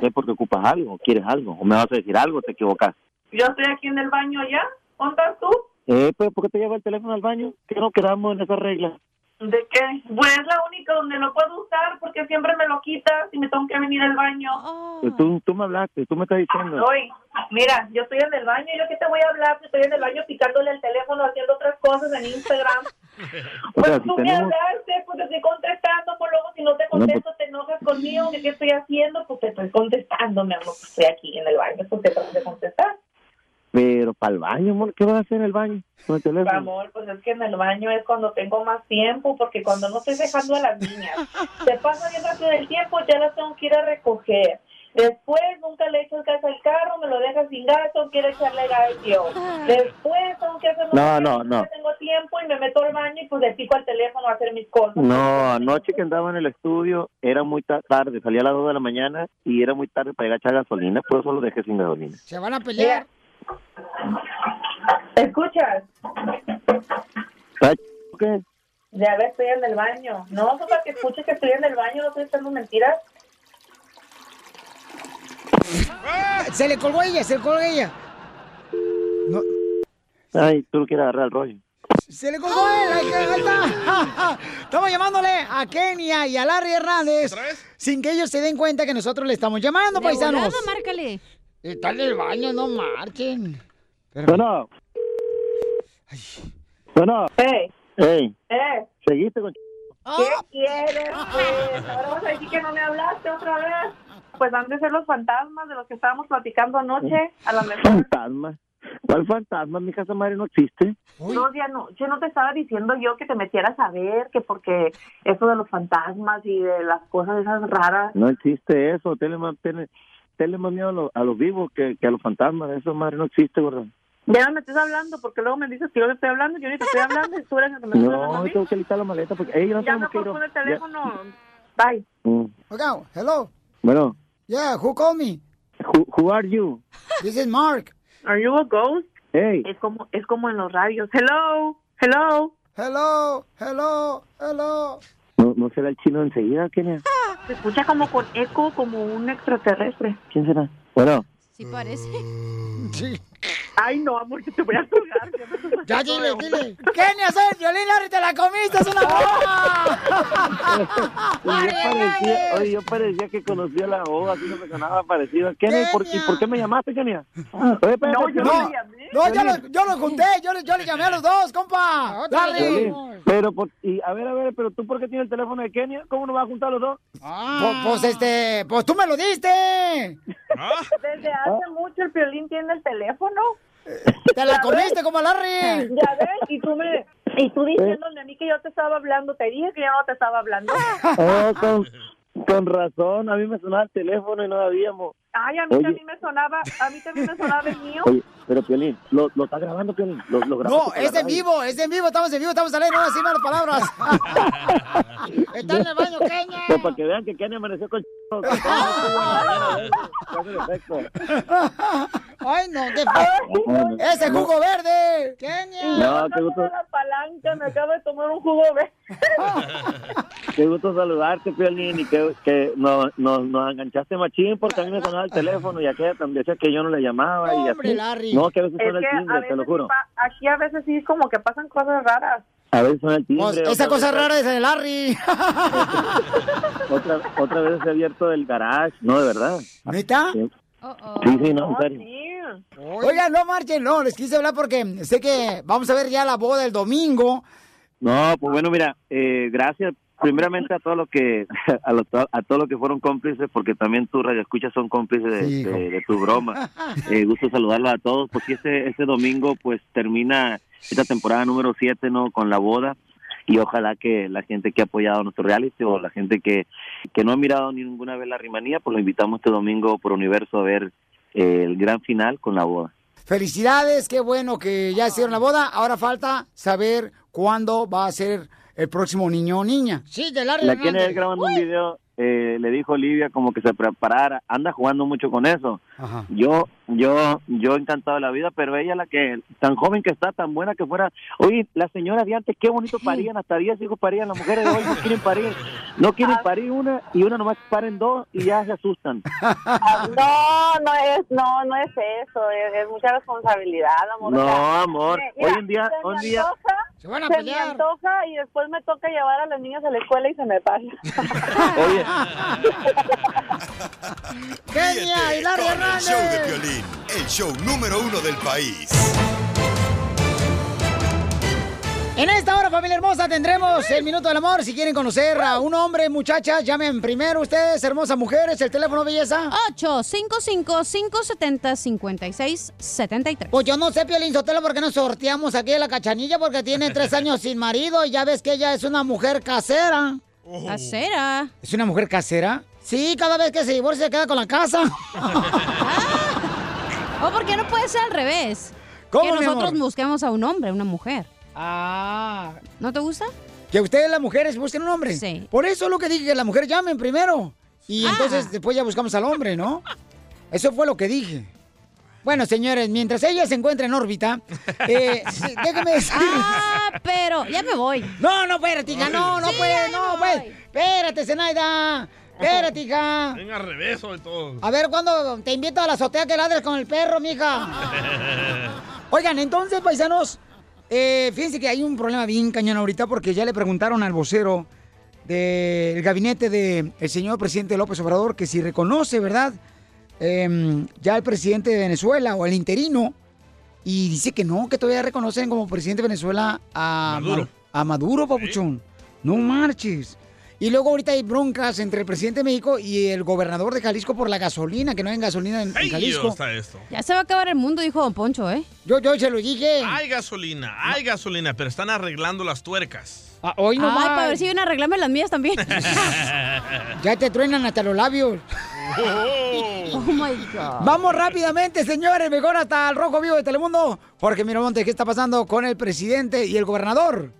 es porque ocupas algo, quieres algo, o me vas a decir algo, te equivocas. Yo estoy aquí en el baño ya. ¿Dónde estás tú? Eh, pues, ¿por qué te lleva el teléfono al baño? Que no quedamos en esa regla. ¿De qué? Pues es la única donde lo puedo usar porque siempre me lo quitas y me tengo que venir al baño. Pues tú, tú me hablaste, tú me estás diciendo. Oye, mira, yo estoy en el baño, ¿yo qué te voy a hablar? Estoy en el baño picándole el teléfono, haciendo otras cosas en Instagram. *laughs* O sea, si Tú me tenemos... hablaste, pues te estoy contestando, pues luego si no te contesto te enojas conmigo, qué estoy haciendo, pues te estoy contestando, mi amor, pues estoy aquí en el baño, pues te tengo que contestar. Pero para el baño, amor, ¿qué vas a hacer en el baño con el teléfono? Amor, pues es que en el baño es cuando tengo más tiempo, porque cuando no estoy dejando a las niñas, se pasa bien rápido el tiempo, ya las tengo que ir a recoger. Después nunca le echo el gas al carro, me lo deja sin gas, tengo que ir a echarle gas yo. Después tengo que hacer No, no, no. tengo tiempo y me meto al baño y pues le pico al teléfono a hacer mis cosas. No, anoche que andaba en el estudio era muy ta- tarde, salía a las 2 de la mañana y era muy tarde para ir a echar gasolina, por eso lo dejé sin gasolina. Se van a pelear. ¿Escuchas? ¿Sabes qué? Ya ves, estoy en el baño. No, para que escuches que estoy en el baño, no estoy echando mentiras. Se le colgó ella, se le colgó ella. Ay, tú lo quieres agarrar el rollo. Se le colgó él, ahí, ahí está. *laughs* Estamos llamándole a Kenia y a Larry Hernández sin que ellos se den cuenta que nosotros le estamos llamando, De paisanos. volada, márcale. Está en el baño, no marchen. Bueno, Bueno. Hey. Hey. Eh. ¿Seguiste con ¿Qué quieres, pues? Ahora vas a decir que no me hablaste otra vez. Pues han de ser los fantasmas de los que estábamos platicando anoche. A lo mejor. fantasma? ¿Cuál fantasma? Mi casa madre no existe. No, ya no, yo no te estaba diciendo yo que te metieras a ver, que porque eso de los fantasmas y de las cosas esas raras. No existe eso. Tele tele más miedo a, los- a los vivos que, que a los fantasmas. Eso madre no existe, ¿verdad? Ya no me estés hablando porque luego me dices que yo te estoy hablando, yo ni te estoy hablando, y tú eres el que me estás hablando a No, tengo que listar la maleta porque ey, no Ya mejor ir. pon el Ya- teléfono. Bye. Mm. Oiga, hello. Bueno, Yeah, who called me? who, who are you? This is Mark. Are you a ghost? Hey. Es como es como en los radios. Hello, hello. Hello, hello, hello. ¿No, no será el chino enseguida, Kenia? Se escucha como con eco, como un extraterrestre. ¿Quién será? Bueno, Sí parece. Sí. Ay, no, amor, que te voy a colgar. *laughs* Ya dile, dile. Kenia, soy el violín, Larry, te la comiste, es una *laughs* broma. Oye, yo parecía, oye, yo parecía que conocía la voz, así no me sonaba parecido. Kenia, ¿y por, ¿y por qué me llamaste, Kenia? Oye, espérate, No, yo no, Piolín. no, yo lo, yo lo junté, yo, le- yo le llamé a los dos, compa. Larry. Pero, por- y, a ver, a ver, pero tú, ¿por qué tienes el teléfono de Kenia? ¿Cómo nos vas a juntar los dos? Pues, pues, este, pues tú me lo diste. Desde hace mucho el violín tiene el teléfono. Te la comiste como Larry. Ya ves, y tú me y tú diciéndole a mí que yo te estaba hablando, te dije que yo no te estaba hablando. Oh, con, con razón, a mí me sonaba el teléfono y no sabíamos. Ay, a mí Oye. también me sonaba, a mí también me sonaba el mío. Oye, pero Piolín, ¿lo, lo está grabando, Piolín? ¿Lo, lo grabaste No, es en vivo, es en vivo, estamos en vivo, estamos saliendo, no decir malas palabras. *laughs* Está en el baño, Kenia. Pues para que vean que Kenia amaneció con. Ay, no, qué. Ese jugo verde. Kenia. No, qué gusto, La palanca, me acabo de tomar un jugo verde. qué gusto saludarte, Piolín, y que, que nos, nos, nos enganchaste machín porque a mí me sonaba el teléfono y aquella también decía que yo no le llamaba y Hombre, así. Larry. No, que a veces Es que el timbre, te lo juro. aquí a veces sí como que pasan cosas raras. A veces suena el timbre. Pues, esa vez- cosa rara es de Larry. Otra, otra vez se ha abierto el garage, no, de verdad. ¿Neta? Sí, sí, sí, no, en serio. Oigan, no marchen, no, les quise hablar porque sé que vamos a ver ya la boda el domingo. No, pues bueno, mira, eh, gracias primeramente a todo lo que *laughs* a, lo- a todo lo que fueron cómplices, porque también tus radioescuchas son cómplices de, Sí, hijo. de- de tu broma. *laughs* Eh, gusto saludarlos a todos, porque este, este domingo pues termina esta temporada número 7, ¿no? Con la boda. Y ojalá que la gente que ha apoyado nuestro reality o la gente que, que no ha mirado ni ninguna vez la rimanía, pues lo invitamos este domingo por Universo a ver eh, el gran final con la boda. Felicidades, qué bueno que ya hicieron la boda. Ahora falta saber cuándo va a ser el próximo niño o niña. Sí, de Larry La Hernández. Kenia grabando un video eh, le dijo Olivia como que se preparara, anda jugando mucho con eso. Yo, yo, yo encantado de la vida, pero ella la que, tan joven que está, tan buena que fuera, oye, las señoras de antes, qué bonito parían, hasta 10 hijos parían, las mujeres de hoy no quieren parir, no quieren parir una y una nomás paren dos y ya se asustan. *laughs* No, no es, no, no es eso, es, es mucha responsabilidad, amor. No, amor, mira, hoy en día, se hoy en día, se van a me antoja y después me toca llevar a las niñas a la escuela y se me pasa. *laughs* oye, *laughs* Kenia y Larry Con el show de. Piolín, el show número uno del país. En esta hora, familia hermosa, tendremos el minuto del amor. Si quieren conocer a un hombre, muchachas, llamen primero ustedes, hermosas mujeres, el teléfono belleza. 855-570-5673. Pues yo no sé, Piolín Sotelo, por qué nos sorteamos aquí a la cachanilla, porque tiene tres años sin marido y ya ves que ella es una mujer casera. ¿Casera? ¿Es una mujer casera? Sí, cada vez que se divorcia se queda con la casa. *laughs* ¿O por qué no puede ser al revés? ¿Cómo, que nosotros busquemos a un hombre, a una mujer. Ah. ¿No te gusta? Que ustedes, las mujeres, busquen un hombre. Sí. Por eso es lo que dije, que las mujeres llamen primero. Y Ah. entonces después ya buscamos al hombre, ¿no? Eso fue lo que dije. Bueno, señores, mientras ella se encuentra en órbita, eh, *laughs* sí, déjeme decir. Ah, pero ya me voy. No, no, espérate, hija, no, no Sí, puedes, no, pues. Espérate, Zenaida. Espérate, hija. Venga, reveso de todo. A ver, ¿cuándo te invito a la azotea que ladres con el perro, mija? *laughs* Oigan, entonces, paisanos, eh, fíjense que hay un problema bien cañón ahorita porque ya le preguntaron al vocero del gabinete del señor presidente López Obrador que si reconoce, ¿verdad? Em, ya el presidente de Venezuela o el interino Y dice que no, que todavía reconocen como presidente de Venezuela a Maduro. Ma- A Maduro, papuchón. No marches. Y luego ahorita hay broncas entre el presidente de México y el gobernador de Jalisco por la gasolina, que no hay gasolina en, en ¡Ay, Jalisco. está esto! Ya se va a acabar el mundo, dijo Don Poncho, ¿eh? Yo, yo se lo dije. Hay gasolina, hay gasolina, pero están arreglando las tuercas. Hoy no Ay, más. para ver si vienen a arreglarme las mías también. *laughs* Ya te truenan hasta los labios. *laughs* Oh my God. Vamos rápidamente, señores, mejor hasta el Rojo Vivo de Telemundo. Jorge Miramonte, ¿qué está pasando con el presidente y el gobernador?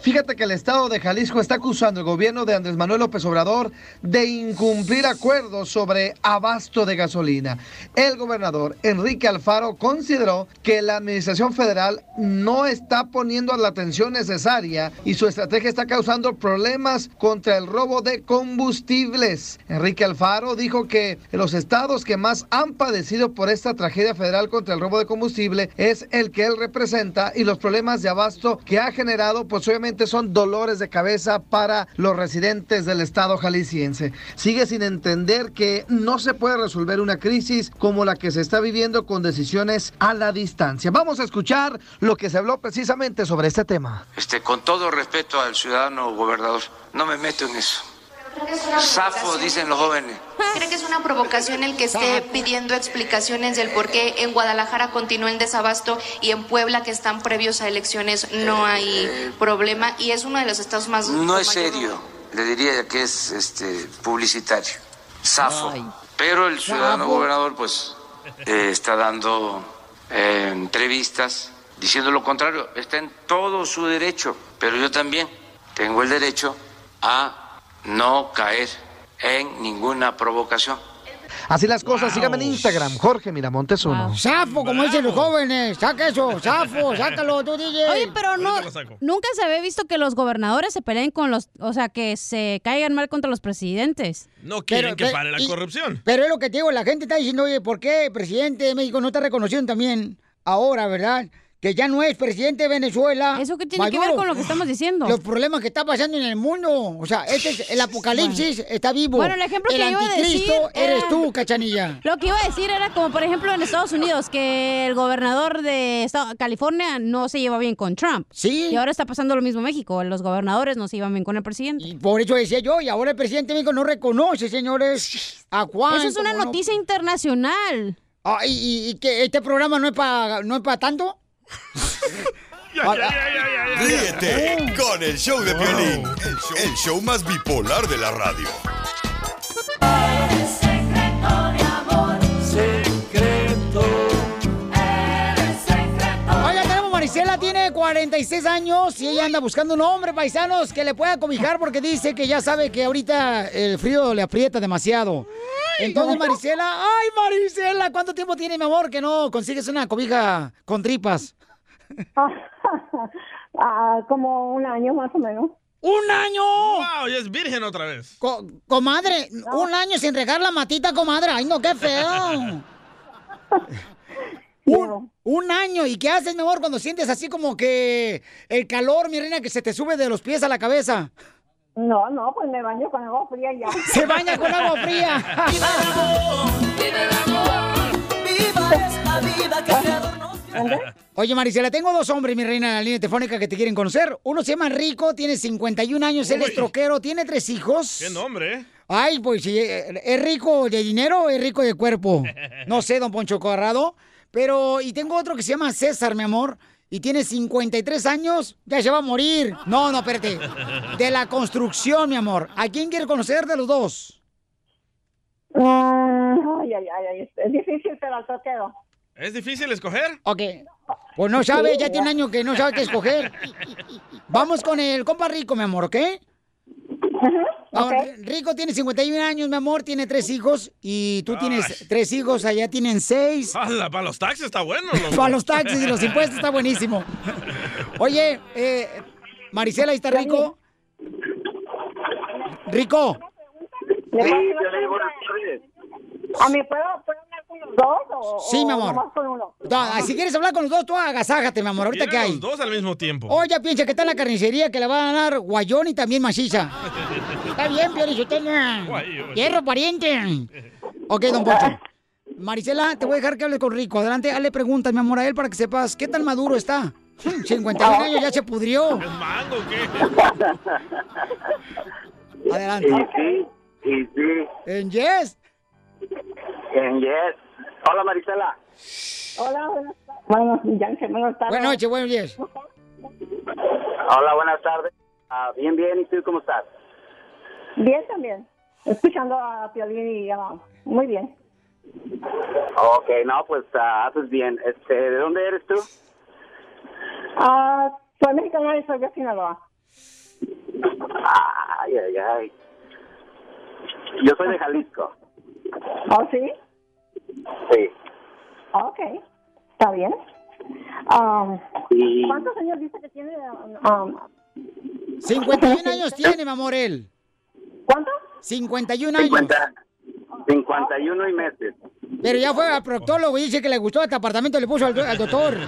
Fíjate que el estado de Jalisco está acusando al gobierno de Andrés Manuel López Obrador de incumplir acuerdos sobre abasto de gasolina. El gobernador Enrique Alfaro consideró que la administración federal no está poniendo la atención necesaria y su estrategia está causando problemas contra el robo de combustibles. Enrique Alfaro dijo que los estados que más han padecido por esta tragedia federal contra el robo de combustible es el que él representa y los problemas de abasto que ha generado pues obviamente son dolores de cabeza para los residentes del estado jalisciense. Sigue sin entender que no se puede resolver una crisis como la que se está viviendo con decisiones a la distancia. Vamos a escuchar lo que se habló precisamente sobre este tema. Este, con todo respeto al ciudadano gobernador, no me meto en eso. Safo, dicen los jóvenes. ¿Cree que es una provocación el que esté pidiendo explicaciones del por qué en Guadalajara continúa el desabasto y en Puebla, que están previos a elecciones, no hay problema? Y es uno de los estados más... No es serio, le diría que es este publicitario. Safo. Pero el ciudadano Safo. gobernador, pues, eh, está dando eh, entrevistas diciendo lo contrario. Está en todo su derecho, pero yo también tengo el derecho a no caer en ninguna provocación. Así las cosas, síganme en Instagram, Jorge Miramontes uno. Zafo, como dicen los jóvenes. Saca eso, zafo, sácalo, tú, DJ. Oye, pero no, nunca se había visto que los gobernadores se peleen con los, o sea, que se caigan mal contra los presidentes. No quieren que pare la y- corrupción. Pero es lo que te digo, la gente está diciendo, oye, ¿por qué el presidente de México no está reconociendo también ahora, verdad? Que ya no es presidente de Venezuela. ¿Eso qué tiene que ver con lo que estamos diciendo? Los problemas que está pasando en el mundo. O sea, este es el apocalipsis está vivo. Bueno, el ejemplo que el iba a decir eres era- tú, cachanilla. Lo que iba a decir era como, por ejemplo, en Estados Unidos, que el gobernador de California no se lleva bien con Trump. Sí. Y ahora está pasando lo mismo en México. Los gobernadores no se llevan bien con el presidente. Por eso decía yo, y ahora el presidente de México no reconoce, señores, a Juan. Eso es una no- noticia internacional. Ah, ¿y, y- y que este programa no es para no es para tanto? Ríete con el show de violín, el show, el show más bipolar de la radio. Marisela, tiene 46 años y ella anda buscando un hombre, paisanos, que le pueda cobijar porque dice que ya sabe que ahorita el frío le aprieta demasiado. Entonces, Marisela, ay, Marisela, ¿cuánto tiempo tiene, mi amor, que no consigues una cobija con tripas? *laughs* Ah, como un año más o menos. ¡Un año! ¡Wow! Ya es virgen otra vez. Co- comadre, un año sin regar la matita, comadre. Ay, no, qué feo. *laughs* Un, un año. ¿Y qué haces, mi amor, cuando sientes así como que el calor, mi reina, que se te sube de los pies a la cabeza? No, no, pues me baño con agua fría ya. *laughs* Se baña con agua fría. Oye, Marisela, tengo dos hombres, mi reina, en la línea telefónica que te quieren conocer. Uno se llama Rico, tiene 51 años, él es troquero, tiene tres hijos. ¿Qué nombre, eh? Ay, pues sí, eh, ¿es rico de dinero o es rico de cuerpo? *laughs* No sé, don Poncho Corrado. Pero, y tengo otro que se llama César, mi amor, y tiene 53 años, ya se va a morir. No, no, espérate. De la construcción, mi amor. ¿A quién quiere conocer de los dos? Ah, ay, ay, ay, ay, es difícil, pero al toquero. ¿Es difícil escoger? Ok. Pues no sabe, ya tiene un año que no sabe qué escoger. Vamos con el compa Rico, mi amor, ¿ok? Ahora, Rico tiene 51 años, mi amor, tiene tres hijos y tú tienes tres hijos, allá tienen seis. ¡Hala! Para los taxis está bueno. *laughs* Para los taxis y los impuestos está buenísimo. Oye, eh, Marisela, ¿ahí está Rico? Rico. ¿Le puedo hacer una pregunta? ¿A mí puedo, puedo hablar con los dos o, Sí, mi amor. nomás con uno? No, si quieres hablar con los dos, tú agasájate, mi amor, ahorita que hay. los dos al mismo tiempo. Oye, piensa que está en la carnicería que le va a dar guayón y también maciza. *laughs* Está bien, Piolichotena. Guayón. Hierro pariente. Ok, don Poncho. Marisela, te voy a dejar que hable con Rico. Adelante, hazle preguntas, mi amor, a él para que sepas qué tan maduro está. 51 *laughs* años ya se pudrió. ¿Es mango o qué? Adelante. Y sí, y sí. En Yes. En yes. Hola Marisela. Hola, buenas tardes. Bueno, ya se buenas tardes. Buenas noches, buenos días. Hola, buenas tardes. Ah, bien, bien. ¿Y tú cómo estás? Bien también. Escuchando a Piolín y ah, muy bien. Ok, no, pues ah, haces bien. Este, ¿De dónde eres tú? Ah, soy mexicana y soy de Sinaloa. Ay, ay, ay. Yo soy de Jalisco. ¿Oh, sí? Sí. Ok. Está bien. Um, Y- ¿Cuántos años dice que tiene? Um, 51 años tiene, mi amor, él. ¿Cuánto? 51 años. 50, 51 y meses. Pero ya fue al proctólogo y dice que le gustó este apartamento, le puso al, al doctor. *laughs*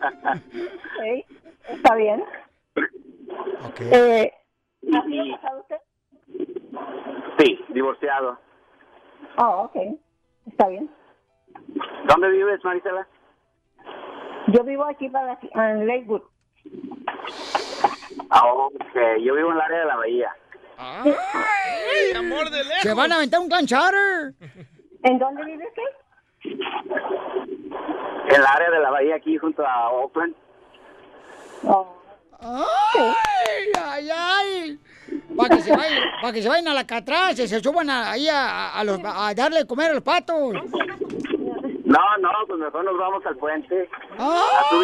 ok. Está bien. Eh, ¿Ha sido casado usted? Sí, divorciado. Oh, ok. Está bien. ¿Dónde vives, Marisela? Yo vivo aquí para en Lakewood. Ah, ok. Yo vivo en el área de la bahía. ¡Ay, amor de lejos! Se van a aventar un clan charter. ¿En dónde vive usted? En el área de la bahía, aquí junto a Oakland. ¡Ay, ay, ay! Para que se vayan, para que se vayan a la catrás, se suban a- ahí a, a los- a darle de comer a los patos. No, no, pues mejor nos vamos al puente. A tu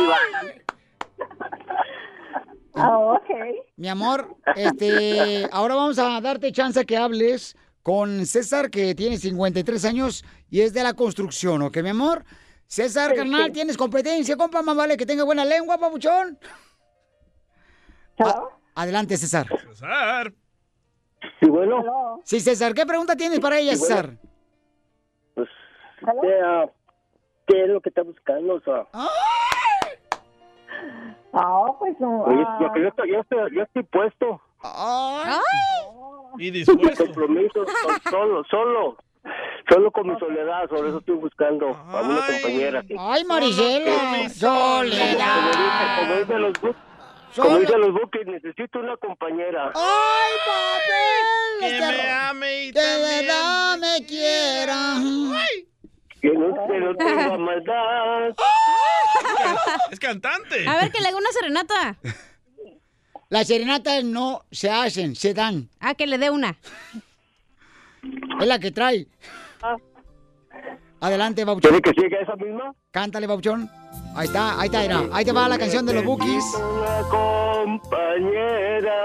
Ah, ok. Mi amor, este, ahora vamos a darte chance que hables con César, que tiene 53 años y es de la construcción, ¿ok, mi amor? César, Sí, carnal, sí. tienes competencia, compa, más vale que tenga buena lengua, papuchón. A- adelante, César. César. Sí, bueno. Sí, César, ¿qué pregunta tienes para ella, Sí, bueno. César? Pues, ¿qué, ah, ¿qué es lo que está buscando? O sea, Ah, pues no. oye, ah, yo, yo estoy, yo, estoy, yo estoy puesto. Y Sin dispuesto. compromiso, so- solo, solo. Solo con mi soledad, sobre eso estoy buscando a una compañera. Ay, Marisela, soledad. Como dicen los como dicen los buques, necesito una compañera. ¡Ay, papel! Que Este- me ame y Que de verdad me quiera. Que no, que no tenga maldad. Es cantante. A ver, que le haga una serenata. Las serenatas no se hacen, se dan. Ah, que le dé una. Es la que trae. Ah. Adelante, Bauchón. ¿Quiere que siga esa misma? Cántale, Bauchón. Ahí está, ahí está, mira. Ahí te va la canción de los Bookies. Una compañera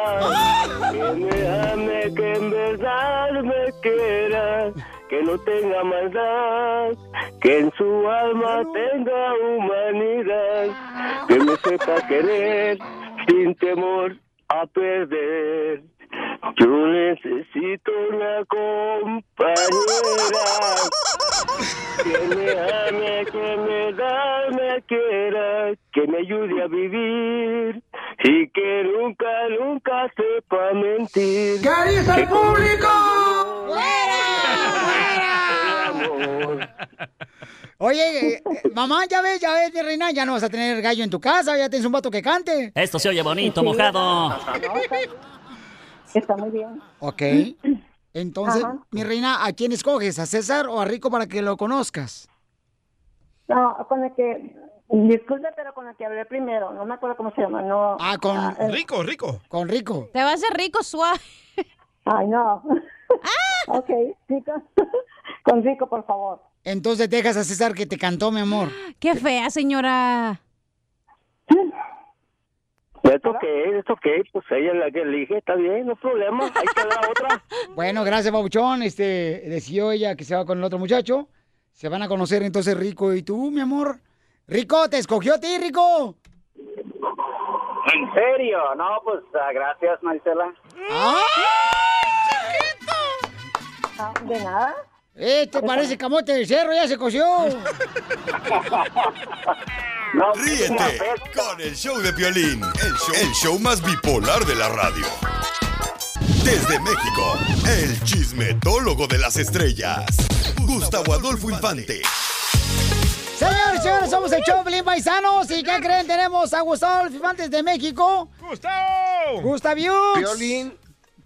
que me ame, que en verdad me quiera, que no tenga maldad, que en su alma tenga humanidad, que me sepa querer sin temor a perder. Yo necesito una compañera que me ame, que me da, me quiera, que me ayude a vivir y que nunca, nunca sepa mentir. ¿Qué dice el público? Oye, eh, mamá, ya ves, ya ves, mi reina, ya no vas a tener gallo en tu casa, ya tienes un vato que cante. Esto se oye bonito, mojado. está muy bien. Ok. Entonces, Ajá. mi reina, ¿a quién escoges? ¿A César o a Rico para que lo conozcas? No, con el que. Disculpe, pero con el que hablé primero. No me acuerdo cómo se llama. No. Ah, con el- Rico, Rico. Con Rico. Te va a hacer rico suave. Ay, no. ok, sí, con, *laughs* con Rico, por favor. Entonces dejas a César que te cantó, mi amor. Qué fea, señora. ¿Esto qué es? ¿Esto qué es? Pues ella es la que elige, está bien, no hay problema, hay que dar otra. *laughs* Bueno, gracias, Babuchón. Este, decidió ella que se va con el otro muchacho. Se van a conocer entonces Rico y tú, mi amor. Rico, te escogió a ti, Rico. ¿En serio? No, pues ah, gracias, Marisela. ¡Ah! Ah, de nada. Este parece camote del cerro, ya se coció. *laughs* Ríete con el show de Piolín, el show, el show más bipolar de la radio. Desde México, el chismetólogo de las estrellas, Gustavo Adolfo Infante. Señores, señores, somos el Choplin Paisanos. ¿Y qué creen? Tenemos a Gustavo Fifantes de México. ¡Gustavo! ¡Gustaviux! Piolín,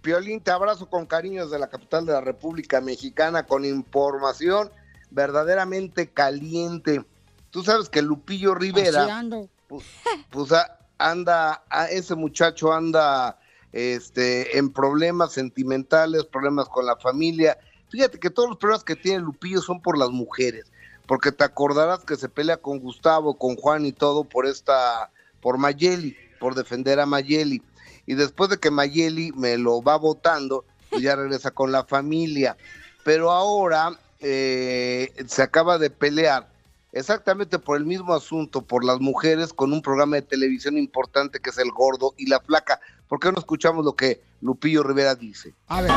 Piolín, te abrazo con cariño desde la capital de la República Mexicana con información verdaderamente caliente. Tú sabes que Lupillo Rivera, pues, pues, anda, a ese muchacho anda este, en problemas sentimentales, problemas con la familia. Fíjate que todos los problemas que tiene Lupillo son por las mujeres, porque te acordarás que se pelea con Gustavo, con Juan y todo por esta, por Mayeli, por defender a Mayeli. Y después de que Mayeli me lo va votando, pues ya regresa con la familia. Pero ahora eh, se acaba de pelear exactamente por el mismo asunto, por las mujeres, con un programa de televisión importante que es El Gordo y la Flaca. ¿Por qué no escuchamos lo que Lupillo Rivera dice? A ver.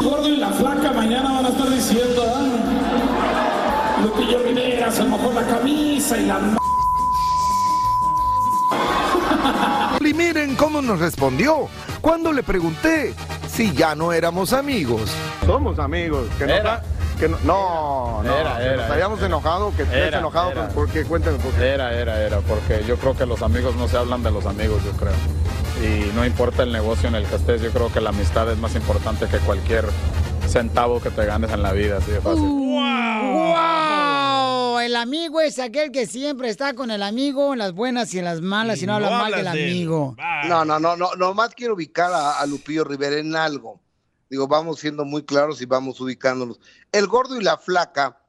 Gordo y la flaca mañana van a estar diciendo, ah, Lupillo Rivera se mojó la camisa y la m- Y miren cómo nos respondió cuando le pregunté si ya no éramos amigos. Somos amigos. Que no, Era. que no, no, no, Era, que era, nos habíamos era. enojado, que estés enojado, era. ¿por qué? Cuéntame por qué. Era, era, era, porque yo creo que los amigos no se hablan de los amigos, yo creo. Y no importa el negocio en el que estés, yo creo que la amistad es más importante que cualquier centavo que te ganes en la vida, así de fácil. ¡Wow! El amigo es aquel que siempre está con el amigo en las buenas y en las malas y no, habla mal del amigo. No, no, no, no, nomás quiero ubicar a, a Lupillo Rivera en algo. Digo, vamos siendo muy claros y vamos ubicándonos. El gordo y la flaca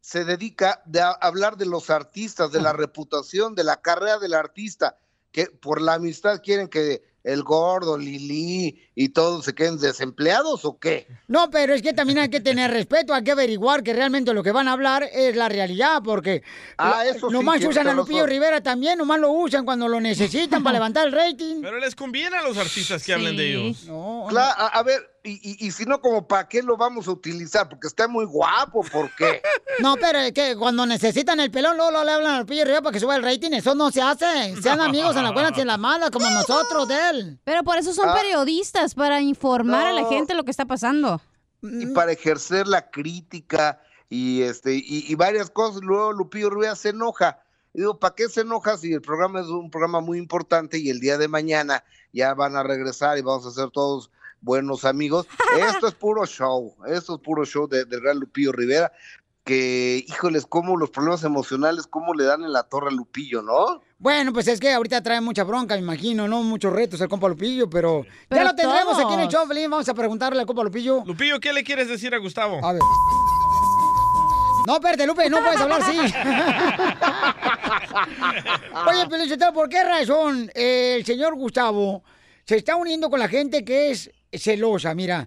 se dedica de a hablar de los artistas, de la reputación, de la carrera del artista, que por la amistad quieren que el gordo, Lili y todos se queden desempleados o qué? No, pero es que también hay que tener respeto, hay que averiguar que realmente lo que van a hablar es la realidad, porque Ah, eso nomás usan a. Lupillo Rivera también, nomás lo usan cuando lo necesitan para *laughs* levantar el rating. Pero les conviene a los artistas que hablen de ellos. Cla- a, a ver, y, y- y si no, como para qué lo vamos a utilizar? Porque está muy guapo, ¿por qué? *laughs* No, pero es que cuando necesitan el pelón, luego, luego le hablan a Lupillo Rivera para que suba el rating, eso no se hace. Sean amigos en las buenas y en las malas, como nosotros de él. Pero por eso son Ah. periodistas, para informar a la gente lo que está pasando. y para ejercer la crítica y este y, y varias cosas. Luego Lupillo Rivera se enoja. Y digo, ¿para qué se enoja si el programa es un programa muy importante y el día de mañana ya van a regresar y vamos a ser todos buenos amigos? Esto es puro show, esto es puro show de- del gran Lupillo Rivera. Que, híjoles, cómo los problemas emocionales, cómo le dan en la torre a Lupillo, ¿no? Bueno, pues es que ahorita trae mucha bronca, me imagino, ¿no? Muchos retos el compa Lupillo, pero, Pero ya lo tendremos aquí en el show, Pelín. Vamos a preguntarle al compa Lupillo. Lupillo, ¿qué le quieres decir a Gustavo? A ver. No, espérate, Lupe, no puedes hablar así. *laughs* Oye, Pelichotero, ¿por qué razón el señor Gustavo se está uniendo con la gente que es celosa? Mira,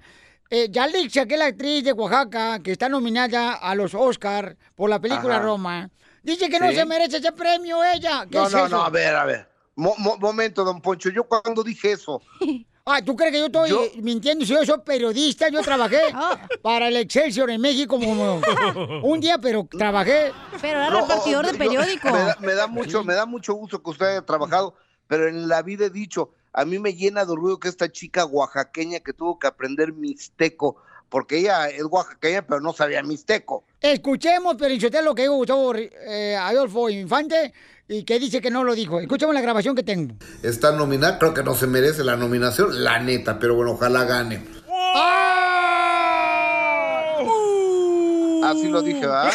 eh, Yalixia, que es la actriz de Oaxaca, que está nominada a los Oscar por la película Ajá. Roma, dice que no Sí. se merece ese premio ella. ¿Qué No, es no, eso? no, a ver, a ver. Mo- mo- momento, don Poncho, yo cuando dije eso, *laughs* Ah, ¿tú crees que yo estoy Yo- mintiendo? Si yo soy periodista, yo trabajé *laughs* para el Excelsior en México como un día, pero trabajé. Pero era No, repartidor de periódico. Me da, me da mucho, me da mucho gusto que usted haya trabajado, pero en la vida he dicho, a mí me llena de orgullo que esta chica oaxaqueña que tuvo que aprender mixteco, porque ella es oaxaqueña, pero no sabía mixteco. Escuchemos, pero lo que dijo Gustavo eh, Adolfo Infante y que dice que no lo dijo. Escuchemos la grabación que tengo. Está nominada, creo que no se merece la nominación, la neta, pero bueno, ojalá gane. Así lo dije, ¿verdad?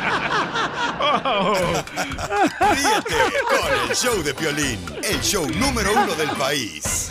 *laughs* *laughs* Ríete con el show de Piolín, el show número uno del país.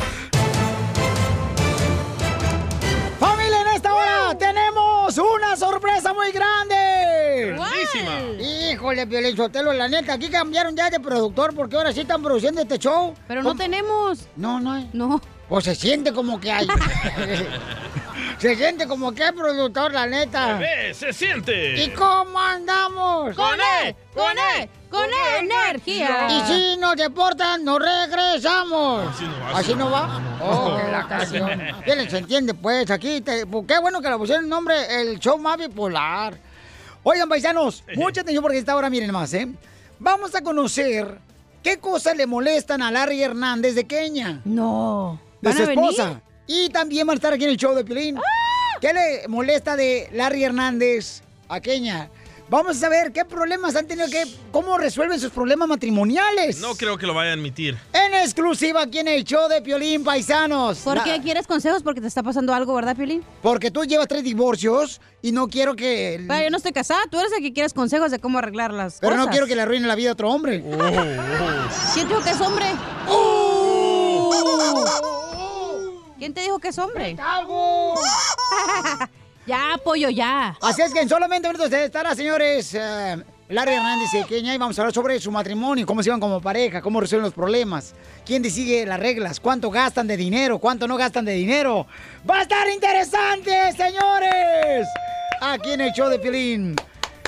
¡Familia, en esta hora tenemos una sorpresa muy grande! Grandísima. Híjole, Piolín Sotelo, la neta, aquí cambiaron ya de productor porque ahora sí están produciendo este show. Pero no tenemos. No, no hay. No. Pues se siente como que hay. *laughs* se siente como que productor, la neta. Bebé, se siente. ¿Y cómo andamos? ¡Con E! ¡Con E! ¡Con E! ¡Energía! Y si nos deportan, nos regresamos. Así no va, ¿Así no va? Oh, la *laughs* canción. ¿Quién se entiende, pues? Aquí, te- pues, qué bueno que le pusieron el nombre, el show más bipolar. Oigan, paisanos, mucha atención porque esta hora, miren más, ¿eh? Vamos a conocer ¿Qué cosas le molestan a Larry Hernández de Kenia? No. De ¿Van su esposa. Y también van a estar aquí en el show de Pilín. ¿Qué le molesta de Larry Hernández a Kenia? Vamos a saber qué problemas han tenido que... ¿Cómo resuelven sus problemas matrimoniales? No creo que lo vaya a admitir. En exclusiva aquí en el show de Piolín Paisanos. ¿Por La- qué quieres consejos? Porque te está pasando algo, ¿verdad, Piolín? Porque tú llevas tres divorcios y no quiero que... Pero yo no estoy casada. Tú eres el que quieres consejos de cómo arreglar las Pero no quiero que le arruine la vida a otro hombre. ¿Quién dijo que es hombre? ¿Quién te dijo que es hombre? *laughs* ya, pollo, ya. Así es que en solamente minutos estará, señores, eh, Larry Hernández y Kenia y vamos a hablar sobre su matrimonio, cómo se van como pareja, cómo resuelven los problemas, quién decide las reglas, cuánto gastan de dinero, cuánto no gastan de dinero. ¡Va a estar interesante, señores! Aquí en el show de Piolín.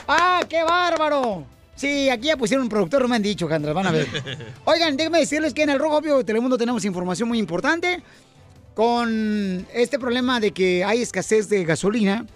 ¡Ah, qué bárbaro! Sí, aquí ya pusieron un productor, no me han dicho, Candra, van a ver. *laughs* Oigan, déjenme decirles que en el Rojo Vivo de Telemundo tenemos información muy importante con este problema de que hay escasez de gasolina.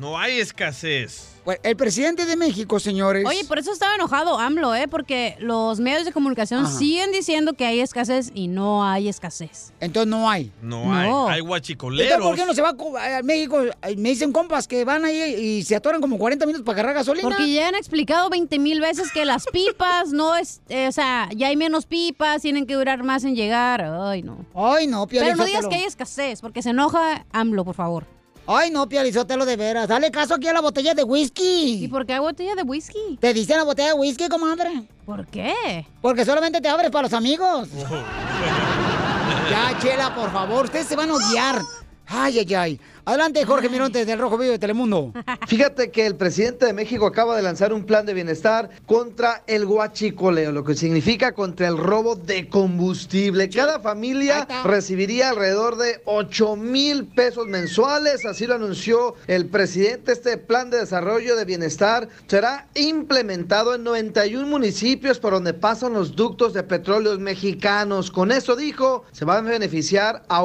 No hay escasez. Pues, el presidente de México, señores. Oye, por eso estaba enojado AMLO, ¿eh? Porque los medios de comunicación Ajá. siguen diciendo que hay escasez y no hay escasez. Entonces no hay. No, No. hay. Hay Entonces, guachicoleros. ¿por qué no se va a México? Me dicen compas que van ahí y se atoran como 40 minutos para cargar gasolina. Porque ya han explicado 20 mil veces que las pipas no es, eh, o sea, ya hay menos pipas, tienen que durar más en llegar. Ay, no. Ay, no, Piolín Pero no digas que hay escasez, porque se enoja AMLO, por favor. Ay, no, Pializótelo de veras. Dale caso aquí a la botella de whisky. ¿Y por qué hay botella de whisky? Te dicen la botella de whisky, comadre. ¿Por qué? Porque solamente te abres para los amigos. *laughs* ya, Chela, por favor. Ustedes se van a odiar. Ay, ay, ay. Adelante, Jorge Mirontes del Rojo Vivo de Telemundo. *laughs* Fíjate que el presidente de México acaba de lanzar un plan de bienestar contra el guachicoleo, lo que significa contra el robo de combustible. Cada familia recibiría alrededor de 8 mil pesos mensuales, así lo anunció el presidente. Este plan de desarrollo de bienestar será implementado en 91 municipios por donde pasan los ductos de petróleos mexicanos. Con eso dijo, se van a beneficiar a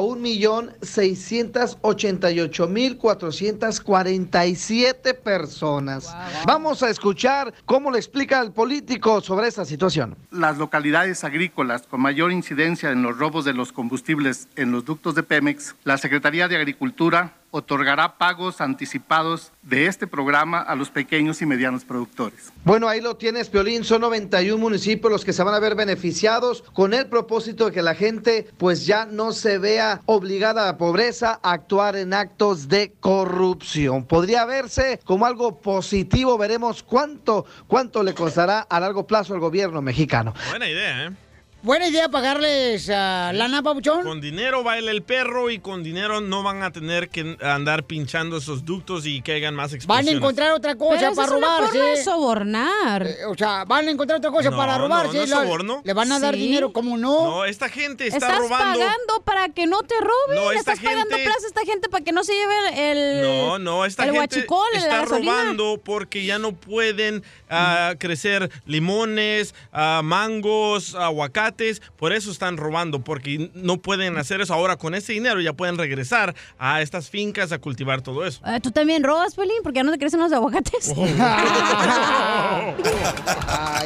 1.688.447 personas. Vamos a escuchar cómo le explica el político sobre esta situación. Las localidades agrícolas con mayor incidencia en los robos de los combustibles en los ductos de Pemex, la Secretaría de Agricultura otorgará pagos anticipados de este programa a los pequeños y medianos productores. Bueno, ahí lo tienes, Piolín. Son 91 municipios los que se van a ver beneficiados con el propósito de que la gente pues ya no se vea obligada a la pobreza a actuar en actos de corrupción. Podría verse como algo positivo. Veremos cuánto, cuánto le costará a largo plazo al gobierno mexicano. Buena idea, ¿eh? Buena idea pagarles a lana, papuchón. Con dinero baila el perro y con dinero no van a tener que andar pinchando esos ductos y que hagan más Van a explosiones. encontrar otra cosa Pero para robarse. forma de sobornar. Eh, o sea, van a encontrar otra cosa No, para no, robarse. no es La- soborno. Le van a dar Sí. dinero, ¿cómo no? No, esta gente está Estás robando. pagando para que no te roben. No, esta Estás pagando plaza a esta gente para que no se lleve el. No, no, esta el gente guachicol, está robando porque ya no pueden ah, crecer limones, mangos, aguacates, por eso están robando, porque no pueden hacer eso. Ahora con ese dinero ya pueden regresar a estas fincas a cultivar todo eso. Eh, ¿Tú también robas, Pelín? Porque ya no te crecen los aguacates. *laughs*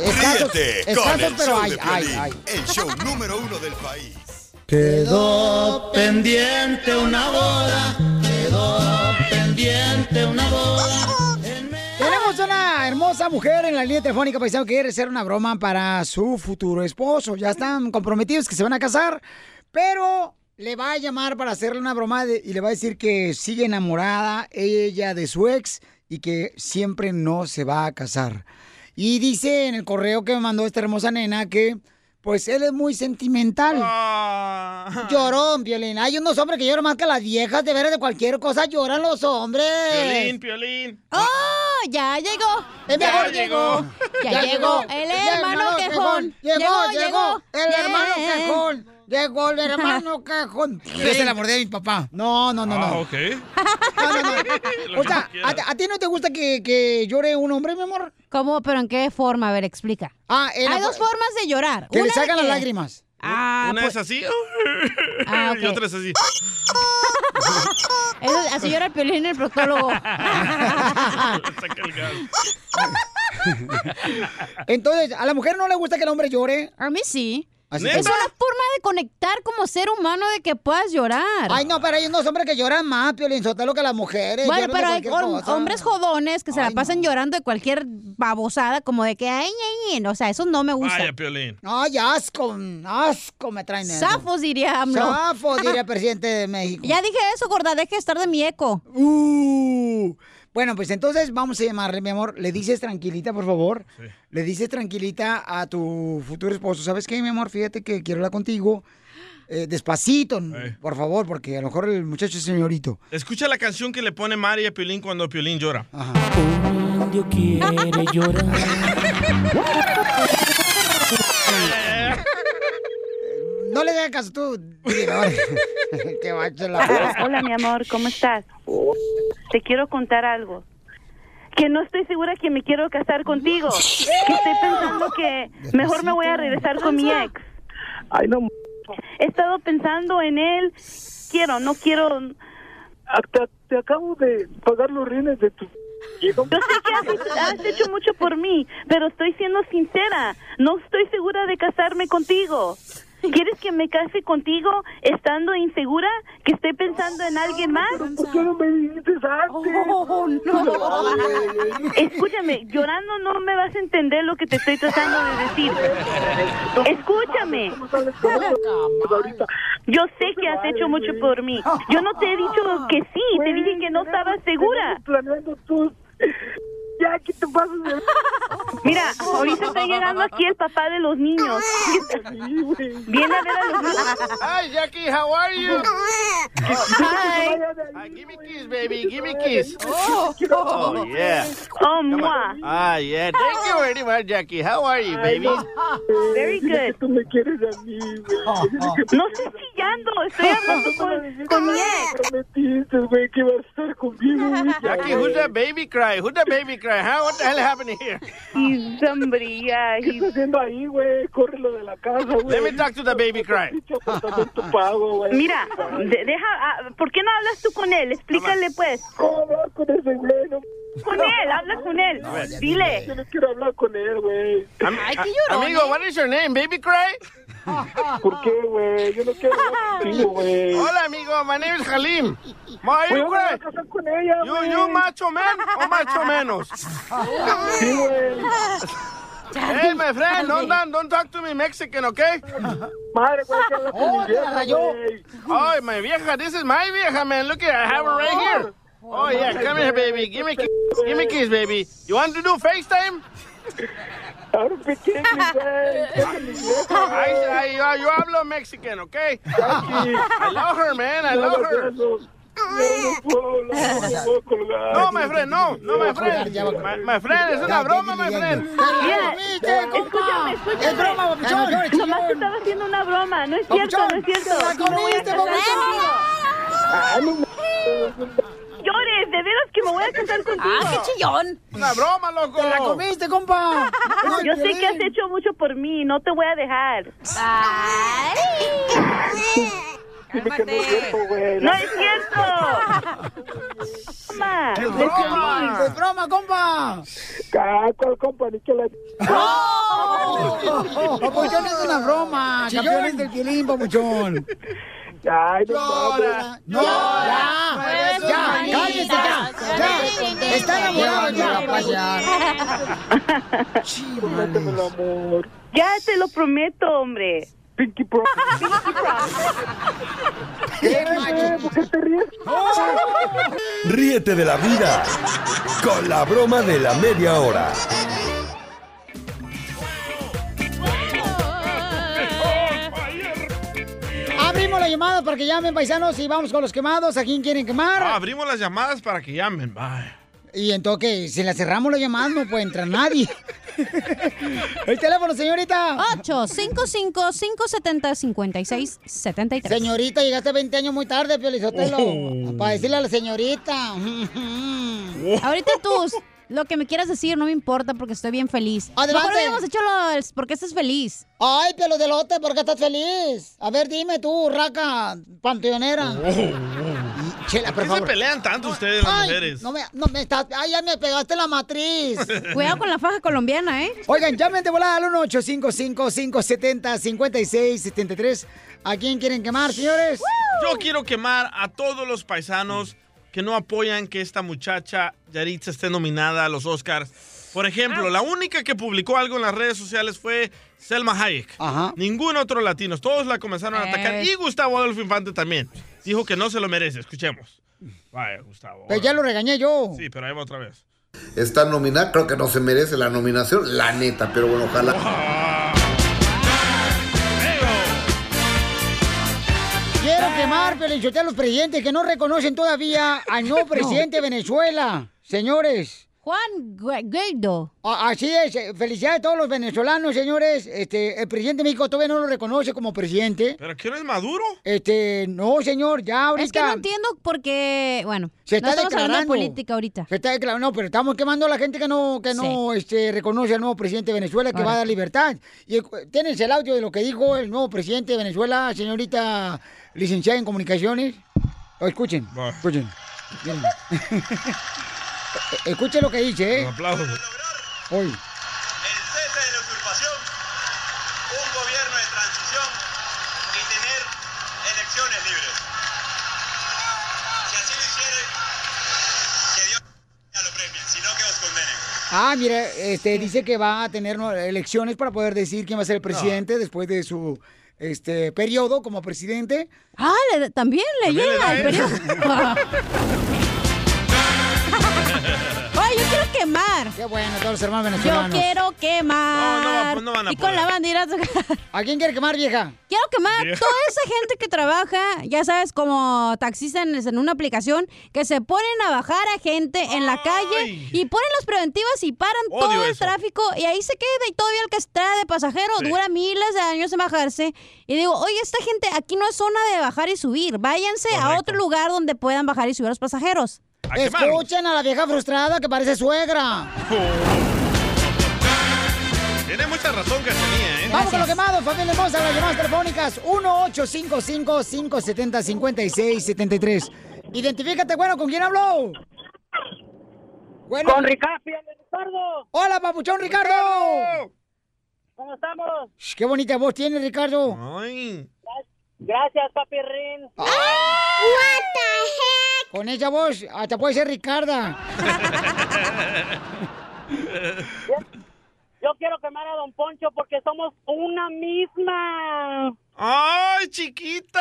escasos, Ríete escasos, con el pero show ay, de ay, Piolín, ay. el show número uno del país. Quedó pendiente una boda, quedó pendiente una boda. Hermosa mujer en la línea telefónica paisano que quiere hacer una broma para su futuro esposo. Ya están comprometidos que se van a casar, pero le va a llamar para hacerle una broma y le va a decir que sigue enamorada ella de su ex y que siempre no se va a casar. Y dice en el correo que me mandó esta hermosa nena que pues él es muy sentimental. Llorón, Violín. Hay unos hombres que lloran más que las viejas, de veras de cualquier cosa lloran los hombres. Piolín, Piolín. ¡Oh! Ya llegó. El ya mejor llegó. Ya, llegó. El hermano quejón. Llegó, llegó. El Yeah. hermano quejón. Llegó el hermano quejón. Esa la mordida de mi papá. No, no, no, Ah, no. ok. No, no, no. *laughs* O sea. ¿a, a ti no te gusta que, que llore un hombre, mi amor? ¿Cómo? ¿Pero en qué forma? A ver, explica. Ah, la Hay dos formas de llorar. Que le Una salgan las que- lágrimas. Ah, Una pues- es así Ah, *laughs* y otra es así. *laughs* Eso- así llora el Piolín el proctólogo. Saca el gas. Entonces, ¿a la mujer no le gusta que el hombre llore? A mí sí. Así Es una forma de conectar como ser humano de que puedas llorar. Ay, no, pero hay unos hombres que lloran más, Piolín Sotelo, que las mujeres. Bueno, pero hay cosa. hombres jodones que se la pasan llorando de cualquier babosada, como de que, ay, ay, ay. O sea, eso no me gusta. Vaya, Piolín. Ay, asco, asco me traen eso. Zafos, diría AMLO. Zafos, diría el *laughs* presidente de México. Ya dije eso, gorda, deje de estar de mi eco. Uh. Bueno, pues entonces vamos a llamarle, mi amor. Le dices tranquilita, por favor. Le dices tranquilita a tu futuro esposo. ¿Sabes qué, mi amor? Fíjate que quiero hablar contigo. eh, despacito, por favor, porque a lo mejor el muchacho es señorito. Escucha la canción que le pone Mari a Piolín cuando Piolín llora. Indio quiere llorar. *laughs* No le hagas caso tú. *laughs* *laughs* Qué macho la Hola, mi amor, ¿cómo estás? Te quiero contar algo. Que no estoy segura que me quiero casar contigo. Que *laughs* estoy pensando que mejor me voy a regresar con mi ex. Ay, no. He estado pensando en él. Quiero, no quiero. Te, te acabo de pagar los rines de tu. Yo sé que has, has hecho mucho por mí, pero estoy siendo sincera. No estoy segura de casarme contigo. *laughs* ¿Quieres que me case contigo estando insegura? ¿Que estoy pensando en alguien más? ¿Por qué no me dijiste antes? Oh, no. Escúchame, llorando no me vas a entender lo que te estoy tratando de decir. Escúchame. Yo sé que has hecho mucho por mí. Yo no te he dicho que sí, te dije que no estabas segura. Ya, ¿qué te pasa? *laughs* Mira, ahorita está llegando aquí el papá de los niños. *laughs* Viene a ver a los niños. Hi, Jackie, how are you? Hi. Hi, give me kiss, baby. Give me kiss. Oh. Oh, yeah. Oh, on. Ah, yeah. Thank you very much, Jackie. How are you, baby? Very good. Tú me quieres a mí, güey. No estoy chillando, estoy *laughs* hablando con, con mi ex. Prometiste, güey, que ibas a estar conmigo, güey. Jackie, who's that baby cry? Who's that baby cry? Huh? What the hell happened here? He's somebody, yeah. ¿Qué estás haciendo ahí, güey? Córrelo de la casa, güey. Let me talk to the baby cry. Mira, de- deja, ah, ¿por qué no hablas tú con él? Explícale, pues. ¿Cómo hablar con ese güey? No, Con él, habla con él. Dile. Yo no quiero hablar con él, güey. Am- Amigo, what is your name? Baby cry? *laughs* ¿Por qué, güey? Yo no quiero hablar *laughs* contigo, güey. Hola, amigo. My name is Halim. Güey, me voy a casar con ella, You, güey. you macho man o macho menos? *laughs* Sí, güey. Hey, my friend, don't, don't, don't talk to me Mexican, okay? Madre, güey, que habla con Oh, mi vieja, güey. Oh, my vieja, this is my vieja, man. Look at I have her right here. Oh, yeah, come here, baby. Give me kiss. Give me kiss, baby. You want to do FaceTime? Ahora pequeño, güey. Yo, yo hablo Mexican, okay? I love her, man. I love her. No, no puedo hablar, no puedo colgar. No, my friend, no, no, my friend. My, my friend, es una broma, my friend. Escúchame, escúchame. Es broma, papuchón. Nomás te estaba haciendo una broma, no es cierto, no es cierto. La comiste, contigo. Llores, de veras que me voy a casar contigo. ¡Ah, qué chillón! Una broma, loco. ¡Te la comiste, compa! No, Yo sé que has hecho mucho por mí, no te voy a dejar. Dime que no es cierto, güey. ¡No es cierto! Mamá, ¡Es broma! ¡Es broma, compa! ¿Cuál compa? Ni que la... *laughs* Papuchón es una broma. Campeones del Piolín, papuchón. Ay, no Llora. No, ya. Ya, cállese ya. Ya. Está enamorado ya. Prométeme el amor. Ya te lo prometo, hombre. Pinky Pro. ¡Qué macho! ¿Por qué te ríes? Ríete de la vida con la broma de la media hora. Abrimos la llamada para que llamen paisanos y vamos con los quemados. ¿A quién quieren quemar? Ah, abrimos las llamadas para que llamen. Bye. Y entonces, si la cerramos la llamada, no puede entrar nadie. *laughs* El teléfono, señorita. 855-570-5673. Señorita, llegaste 20 años muy tarde, Piolizotelo. Oh. Para decirle a la señorita. *laughs* Ahorita tú, lo que me quieras decir no me importa porque estoy bien feliz. Adelante. Mejor hubiéramos hecho lo del por qué estás feliz. Ay, pelo de lote, ¿por qué estás feliz? A ver, dime tú, raca panteonera. Chela, por ¿Por qué favor. se pelean tanto ustedes las Ay, mujeres? No me, no me estás. Ay, ya me pegaste la matriz. *laughs* Cuidado con la faja colombiana, ¿eh? Oigan, llamen de volada al 1-855-570-5673. ¿A quién quieren quemar, señores? Yo quiero quemar a todos los paisanos que no apoyan que esta muchacha Yaritza esté nominada a los Oscars. Por ejemplo, la única que publicó algo en las redes sociales fue Selma Hayek. Ningún otro latino. Todos la comenzaron a atacar. Eh. Y Gustavo Adolfo Infante también. Dijo que no se lo merece. Escuchemos. Vaya, Gustavo. Pues ya lo regañé yo. Sí, pero ahí va otra vez. Está nominada, creo que no se merece la nominación, la neta, pero bueno, ojalá. Quiero quemar, Pelichote, a los presidentes que no reconocen todavía al nuevo *laughs* presidente de Venezuela. Señores. Juan Guaido. Así es. eh, Felicidades a todos los venezolanos, señores. Este, el presidente de México todavía no lo reconoce como presidente. ¿Pero qué no es Maduro? Este, no, señor, ya ahorita. Es que no entiendo porque, bueno, Se no está estamos hablando de declarando. política ahorita. Se está declarando, no, pero estamos quemando a la gente que no, que no este, reconoce al nuevo presidente de Venezuela, que va a dar libertad. Y eh, tienes el audio de lo que dijo el nuevo presidente de Venezuela, señorita licenciada en comunicaciones. O escuchen, escuchen. *laughs* Escuchen lo que dice, ¿eh? Un aplauso. Hoy. cese de la usurpación, un gobierno de transición y tener elecciones libres. Si así lo hiciere, que Dios ya lo premie, sino que os condenen. Ah, mira, este, dice que va a tener ¿no, elecciones para poder decir quién va a ser el presidente después de su este periodo como presidente. Ah, le- también le También le llega da el periodo. *laughs* *laughs* Yo quemar. Qué bueno, todos los hermanos Yo venezolanos. quiero quemar. No, no, pues no van a y con la poder. bandera. *laughs* ¿A quién quiere quemar, vieja? Quiero quemar Vieja. toda esa gente que trabaja, ya sabes, como taxistas en, una aplicación, que se ponen a bajar a gente en la calle y ponen las preventivas y paran Odio todo el eso. tráfico y ahí se queda y todavía el que está de pasajero Sí. dura miles de años en bajarse. Y digo, oye, esta gente aquí no es zona de bajar y subir, váyanse a otro lugar donde puedan bajar y subir a los pasajeros. Escuchen a la vieja frustrada que parece suegra. Tiene mucha razón, Cachanía, ¿eh? Vamos con lo quemado, familia hermosa, las llamadas telefónicas 1-855-570-5673. Identifícate, bueno, ¿con quién habló? Bueno. Con Ricardo, Ricardo. Hola, papuchón Ricardo. ¿Cómo estamos? Qué bonita voz tiene, Ricardo. Gracias, papi Rin. Con esa voz, hasta puede ser Ricarda. Yo quiero quemar a Don Poncho porque somos una misma. ¡Ay, chiquita!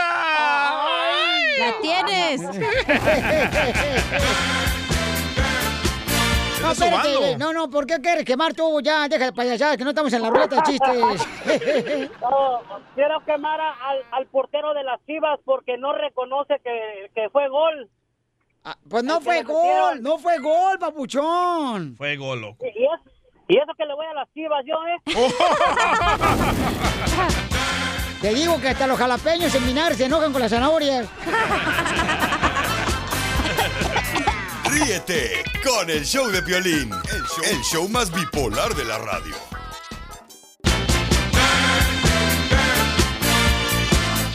¡La tienes! *laughs* No, espérate, no, no, ¿por qué quieres quemar tú? Ya, deja de payasadas, que no estamos en la ruleta de chistes. *laughs* No, quiero quemar a- al, al portero de las Chivas porque no reconoce que, que fue gol. Pues no fue gol, no fue gol, papuchón. Fue gol, loco. Y, y es- y eso que le voy a las Chivas yo, ¿eh? *laughs* *laughs* Te digo que hasta los jalapeños en Minar se enojan con las zanahorias. Ríete con el show de Piolín, el show, el show más bipolar de la radio.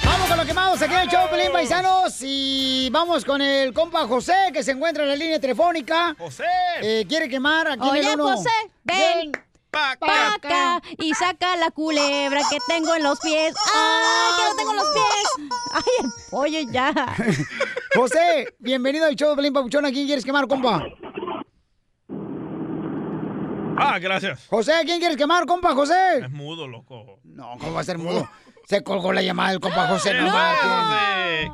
Vamos con los quemados aquí en el show, Pelín Paisanos. Y vamos con el compa José, que se encuentra en la línea telefónica. ¡José! Eh, ¿Quiere quemar aquí en Oye, el uno? José, ven pa' acá y saca la culebra que tengo en los pies. ¡Ay, que no tengo en los pies! ¡Ay, el pollo ya! *laughs* José, bienvenido al show de Pelín Papuchón. ¿A quién quieres quemar, compa? Ah, gracias. José, ¿a quién quieres quemar, compa José? Es mudo, loco. No, ¿cómo va a ser mudo? Se colgó la llamada del compa José. No, ¡No!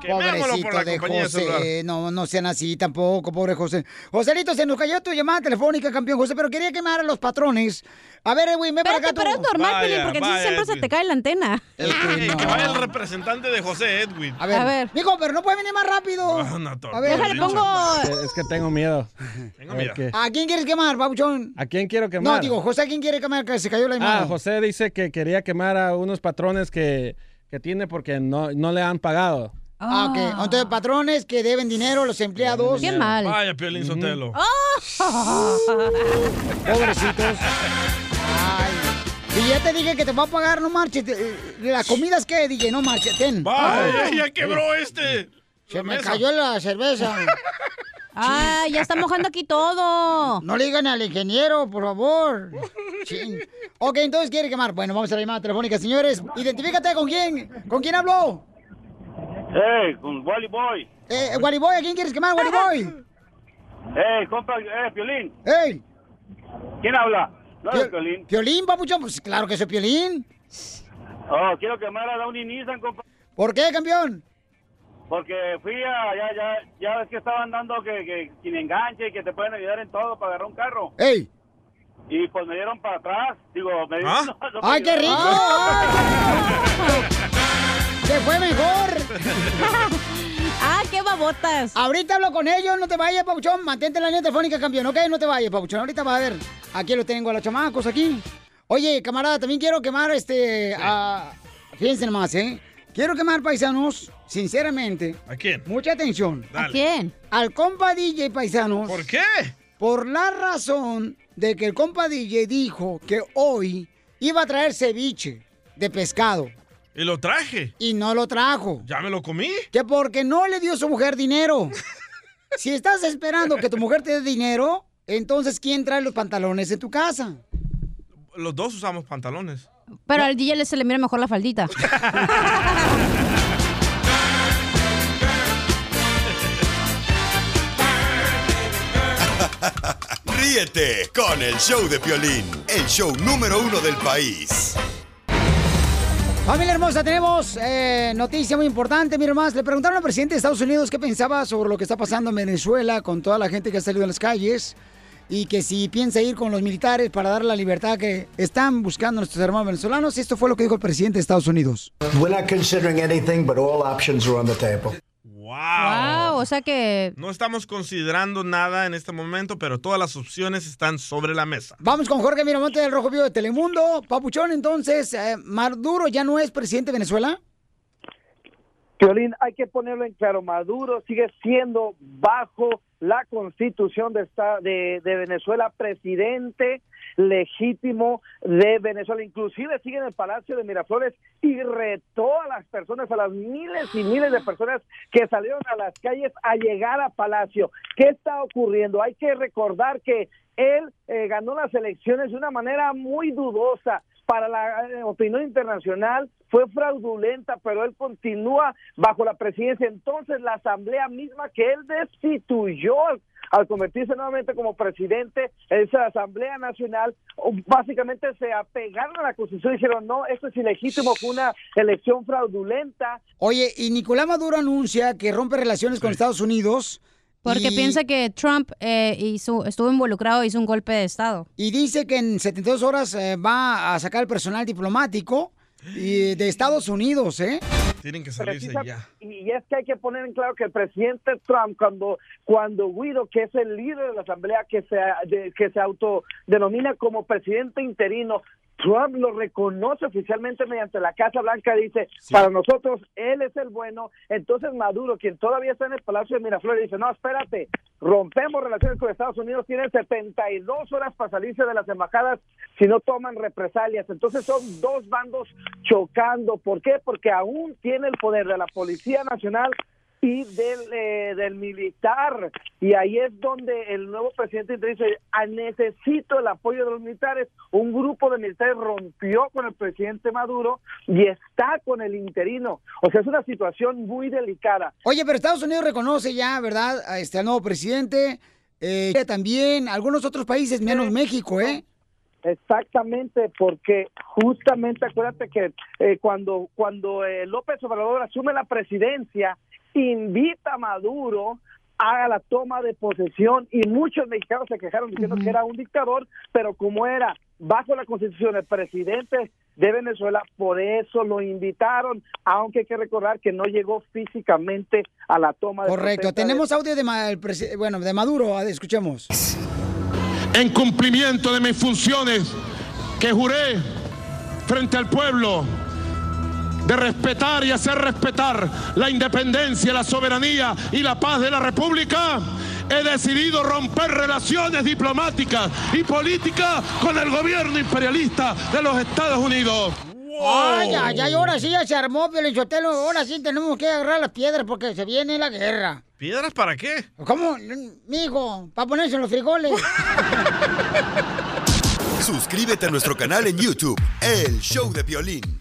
Pobrecito de José. No, no sean así tampoco, pobre José. Joselito, se nos cayó tu llamada telefónica, campeón José, pero quería quemar a los patrones. A ver, Edwin, ven para acá tú. pero es normal, Vaya, Pelín, porque así vaya, siempre se Edwin. te cae la antena. Ey, Que vaya el representante de José Edwin. A ver, mijo, pero no puede venir más rápido. A ver, Déjale, pongo- Es, que tengo miedo. *laughs* Tengo A ver miedo. ¿A quién quieres quemar, babuchón? ¿A quién quiero quemar? No, digo, José, ¿a quién quiere quemar que se cayó la llamada? Ah, José dice que quería quemar a unos patrones que, que tiene porque no, no le han pagado. Ah, ok. Entonces, patrones que deben dinero a los empleados. Qué mal. Vaya, Piolín Sotelo. *laughs* Pobrecitos. Y ya te dije que te va a pagar, no marches. Eh, ¿La comida es qué, DJ? No marches, ten. Vaya, ya quebró este. Se me cayó la cerveza. *laughs* Ah, ya está mojando aquí todo. No le digan al ingeniero, por favor. Chin. Ok, entonces quiere quemar. Bueno, vamos a la llamada telefónica, señores. Identifícate con quién. ¿Con quién habló? Hey, con Wally Boy. Eh, Wally Boy, ¿a quién quieres quemar, Wally Boy? Hey, compa, eh, Piolín. ¡Ey! ¿Quién habla? No es Pio- Piolín. ¿Piolín, papuchón? Pues claro que soy Piolín. Oh, quiero quemar a Downey Nissan, compa. ¿Por qué, campeón? Porque fui a, ya, ya, ya ves que estaban dando que, que sin enganche y que te pueden ayudar en todo para agarrar un carro. ¡Ey! Y pues me dieron para atrás. Digo, me dieron... ¿Ah? *laughs* no, no me ¡Ay, qué rico! *laughs* ¡Se fue mejor! *laughs* ¡Ah, qué babotas! Ahorita hablo con ellos, no te vayas, Pabuchón. Mantente en la línea telefónica, campeón, ¿ok? No te vayas, Pabuchón. Ahorita va a ver. Aquí lo tengo a los chamacos, aquí. Oye, camarada, también quiero quemar este... a- Fíjense nomás, ¿eh? Quiero quemar, paisanos, sinceramente. ¿A quién? Mucha atención. Dale. ¿A quién? Al compa DJ, paisanos. ¿Por qué? Por la razón de que el compa DJ dijo que hoy iba a traer ceviche de pescado. Y lo traje. Y no lo trajo. ¿Ya me lo comí? Que porque no le dio su mujer dinero. *laughs* si estás esperando que tu mujer te dé dinero, entonces ¿quién trae los pantalones de tu casa? Los dos usamos pantalones. Pero al DJ le se le mira mejor la faldita. *laughs* Ríete con el show de Piolín, el show número uno del país. Familia hermosa, tenemos eh, noticia muy importante. Mira más, le preguntaron al presidente de Estados Unidos qué pensaba sobre lo que está pasando en Venezuela con toda la gente que ha salido a las calles y que si piensa ir con los militares para dar la libertad que están buscando nuestros hermanos venezolanos. Esto fue lo que dijo el presidente de Estados Unidos. We're not considering anything, but all options are on the table. Sea que... No estamos considerando nada en este momento, pero todas las opciones están sobre la mesa. Vamos con Jorge Miramonte del Rojo Vivo de Telemundo. Papuchón, entonces, eh, ¿Maduro ya no es presidente de Venezuela? Piolín, hay que ponerlo en claro, Maduro sigue siendo bajo la constitución de, esta, de, de Venezuela presidente legítimo de Venezuela, inclusive sigue en el Palacio de Miraflores y retó a las personas, a las miles y miles de personas que salieron a las calles a llegar a Palacio. ¿Qué está ocurriendo? Hay que recordar que él eh, ganó las elecciones de una manera muy dudosa para la eh, opinión internacional fue fraudulenta, pero él continúa bajo la presidencia. Entonces, la asamblea misma que él destituyó al, convertirse nuevamente como presidente, esa asamblea nacional, básicamente se apegaron a la constitución y dijeron, no, esto es ilegítimo, fue una elección fraudulenta. Oye, y Nicolás Maduro anuncia que rompe relaciones con Estados Unidos. Porque y- piensa que Trump eh, hizo, estuvo involucrado, hizo un golpe de Estado. Y dice que en 72 horas eh, va a sacar el personal diplomático y de Estados Unidos, ¿eh? Tienen que salirse Precisa- ya. Y es que hay que poner en claro que el presidente Trump, cuando, cuando Guido, que es el líder de la Asamblea, que se, de- que se autodenomina como presidente interino, Trump lo reconoce oficialmente mediante la Casa Blanca, dice, para nosotros él es el bueno, entonces Maduro, quien todavía está en el Palacio de Miraflores, dice, no, espérate, rompemos relaciones con Estados Unidos, tienen 72 horas para salirse de las embajadas si no toman represalias, entonces son dos bandos chocando, ¿por qué? Porque aún tiene el poder de la Policía Nacional y del, eh, del militar. Y ahí es donde el nuevo presidente dice, "Ah, necesito el apoyo de los militares. Un grupo de militares rompió con el presidente Maduro y está con el interino. O sea, es una situación muy delicada. Oye, pero Estados Unidos reconoce ya, ¿verdad? A este al nuevo presidente. Eh, también algunos otros países, menos México, ¿eh? Exactamente, porque justamente acuérdate que eh, cuando cuando eh, López Obrador asume la presidencia, invita a Maduro a la toma de posesión y muchos mexicanos se quejaron diciendo que era un dictador, pero como era bajo la constitución el presidente de Venezuela, por eso lo invitaron, aunque hay que recordar que no llegó físicamente a la toma de Correcto. de- Tenemos audio de, Ma- bueno, de Maduro. Escuchemos. en cumplimiento de mis funciones que juré frente al pueblo de respetar y hacer respetar la independencia, la soberanía y la paz de la República, he decidido romper relaciones diplomáticas y políticas con el gobierno imperialista de los Estados Unidos. Ay, ay, ay, ahora sí ya se armó, Piolichotelo. Ahora sí tenemos que agarrar las piedras porque se viene la guerra. ¿Piedras para qué? ¿Cómo? Mijo, para ponerse en los frijoles. *laughs* Suscríbete a nuestro canal en YouTube, El Show de Violín.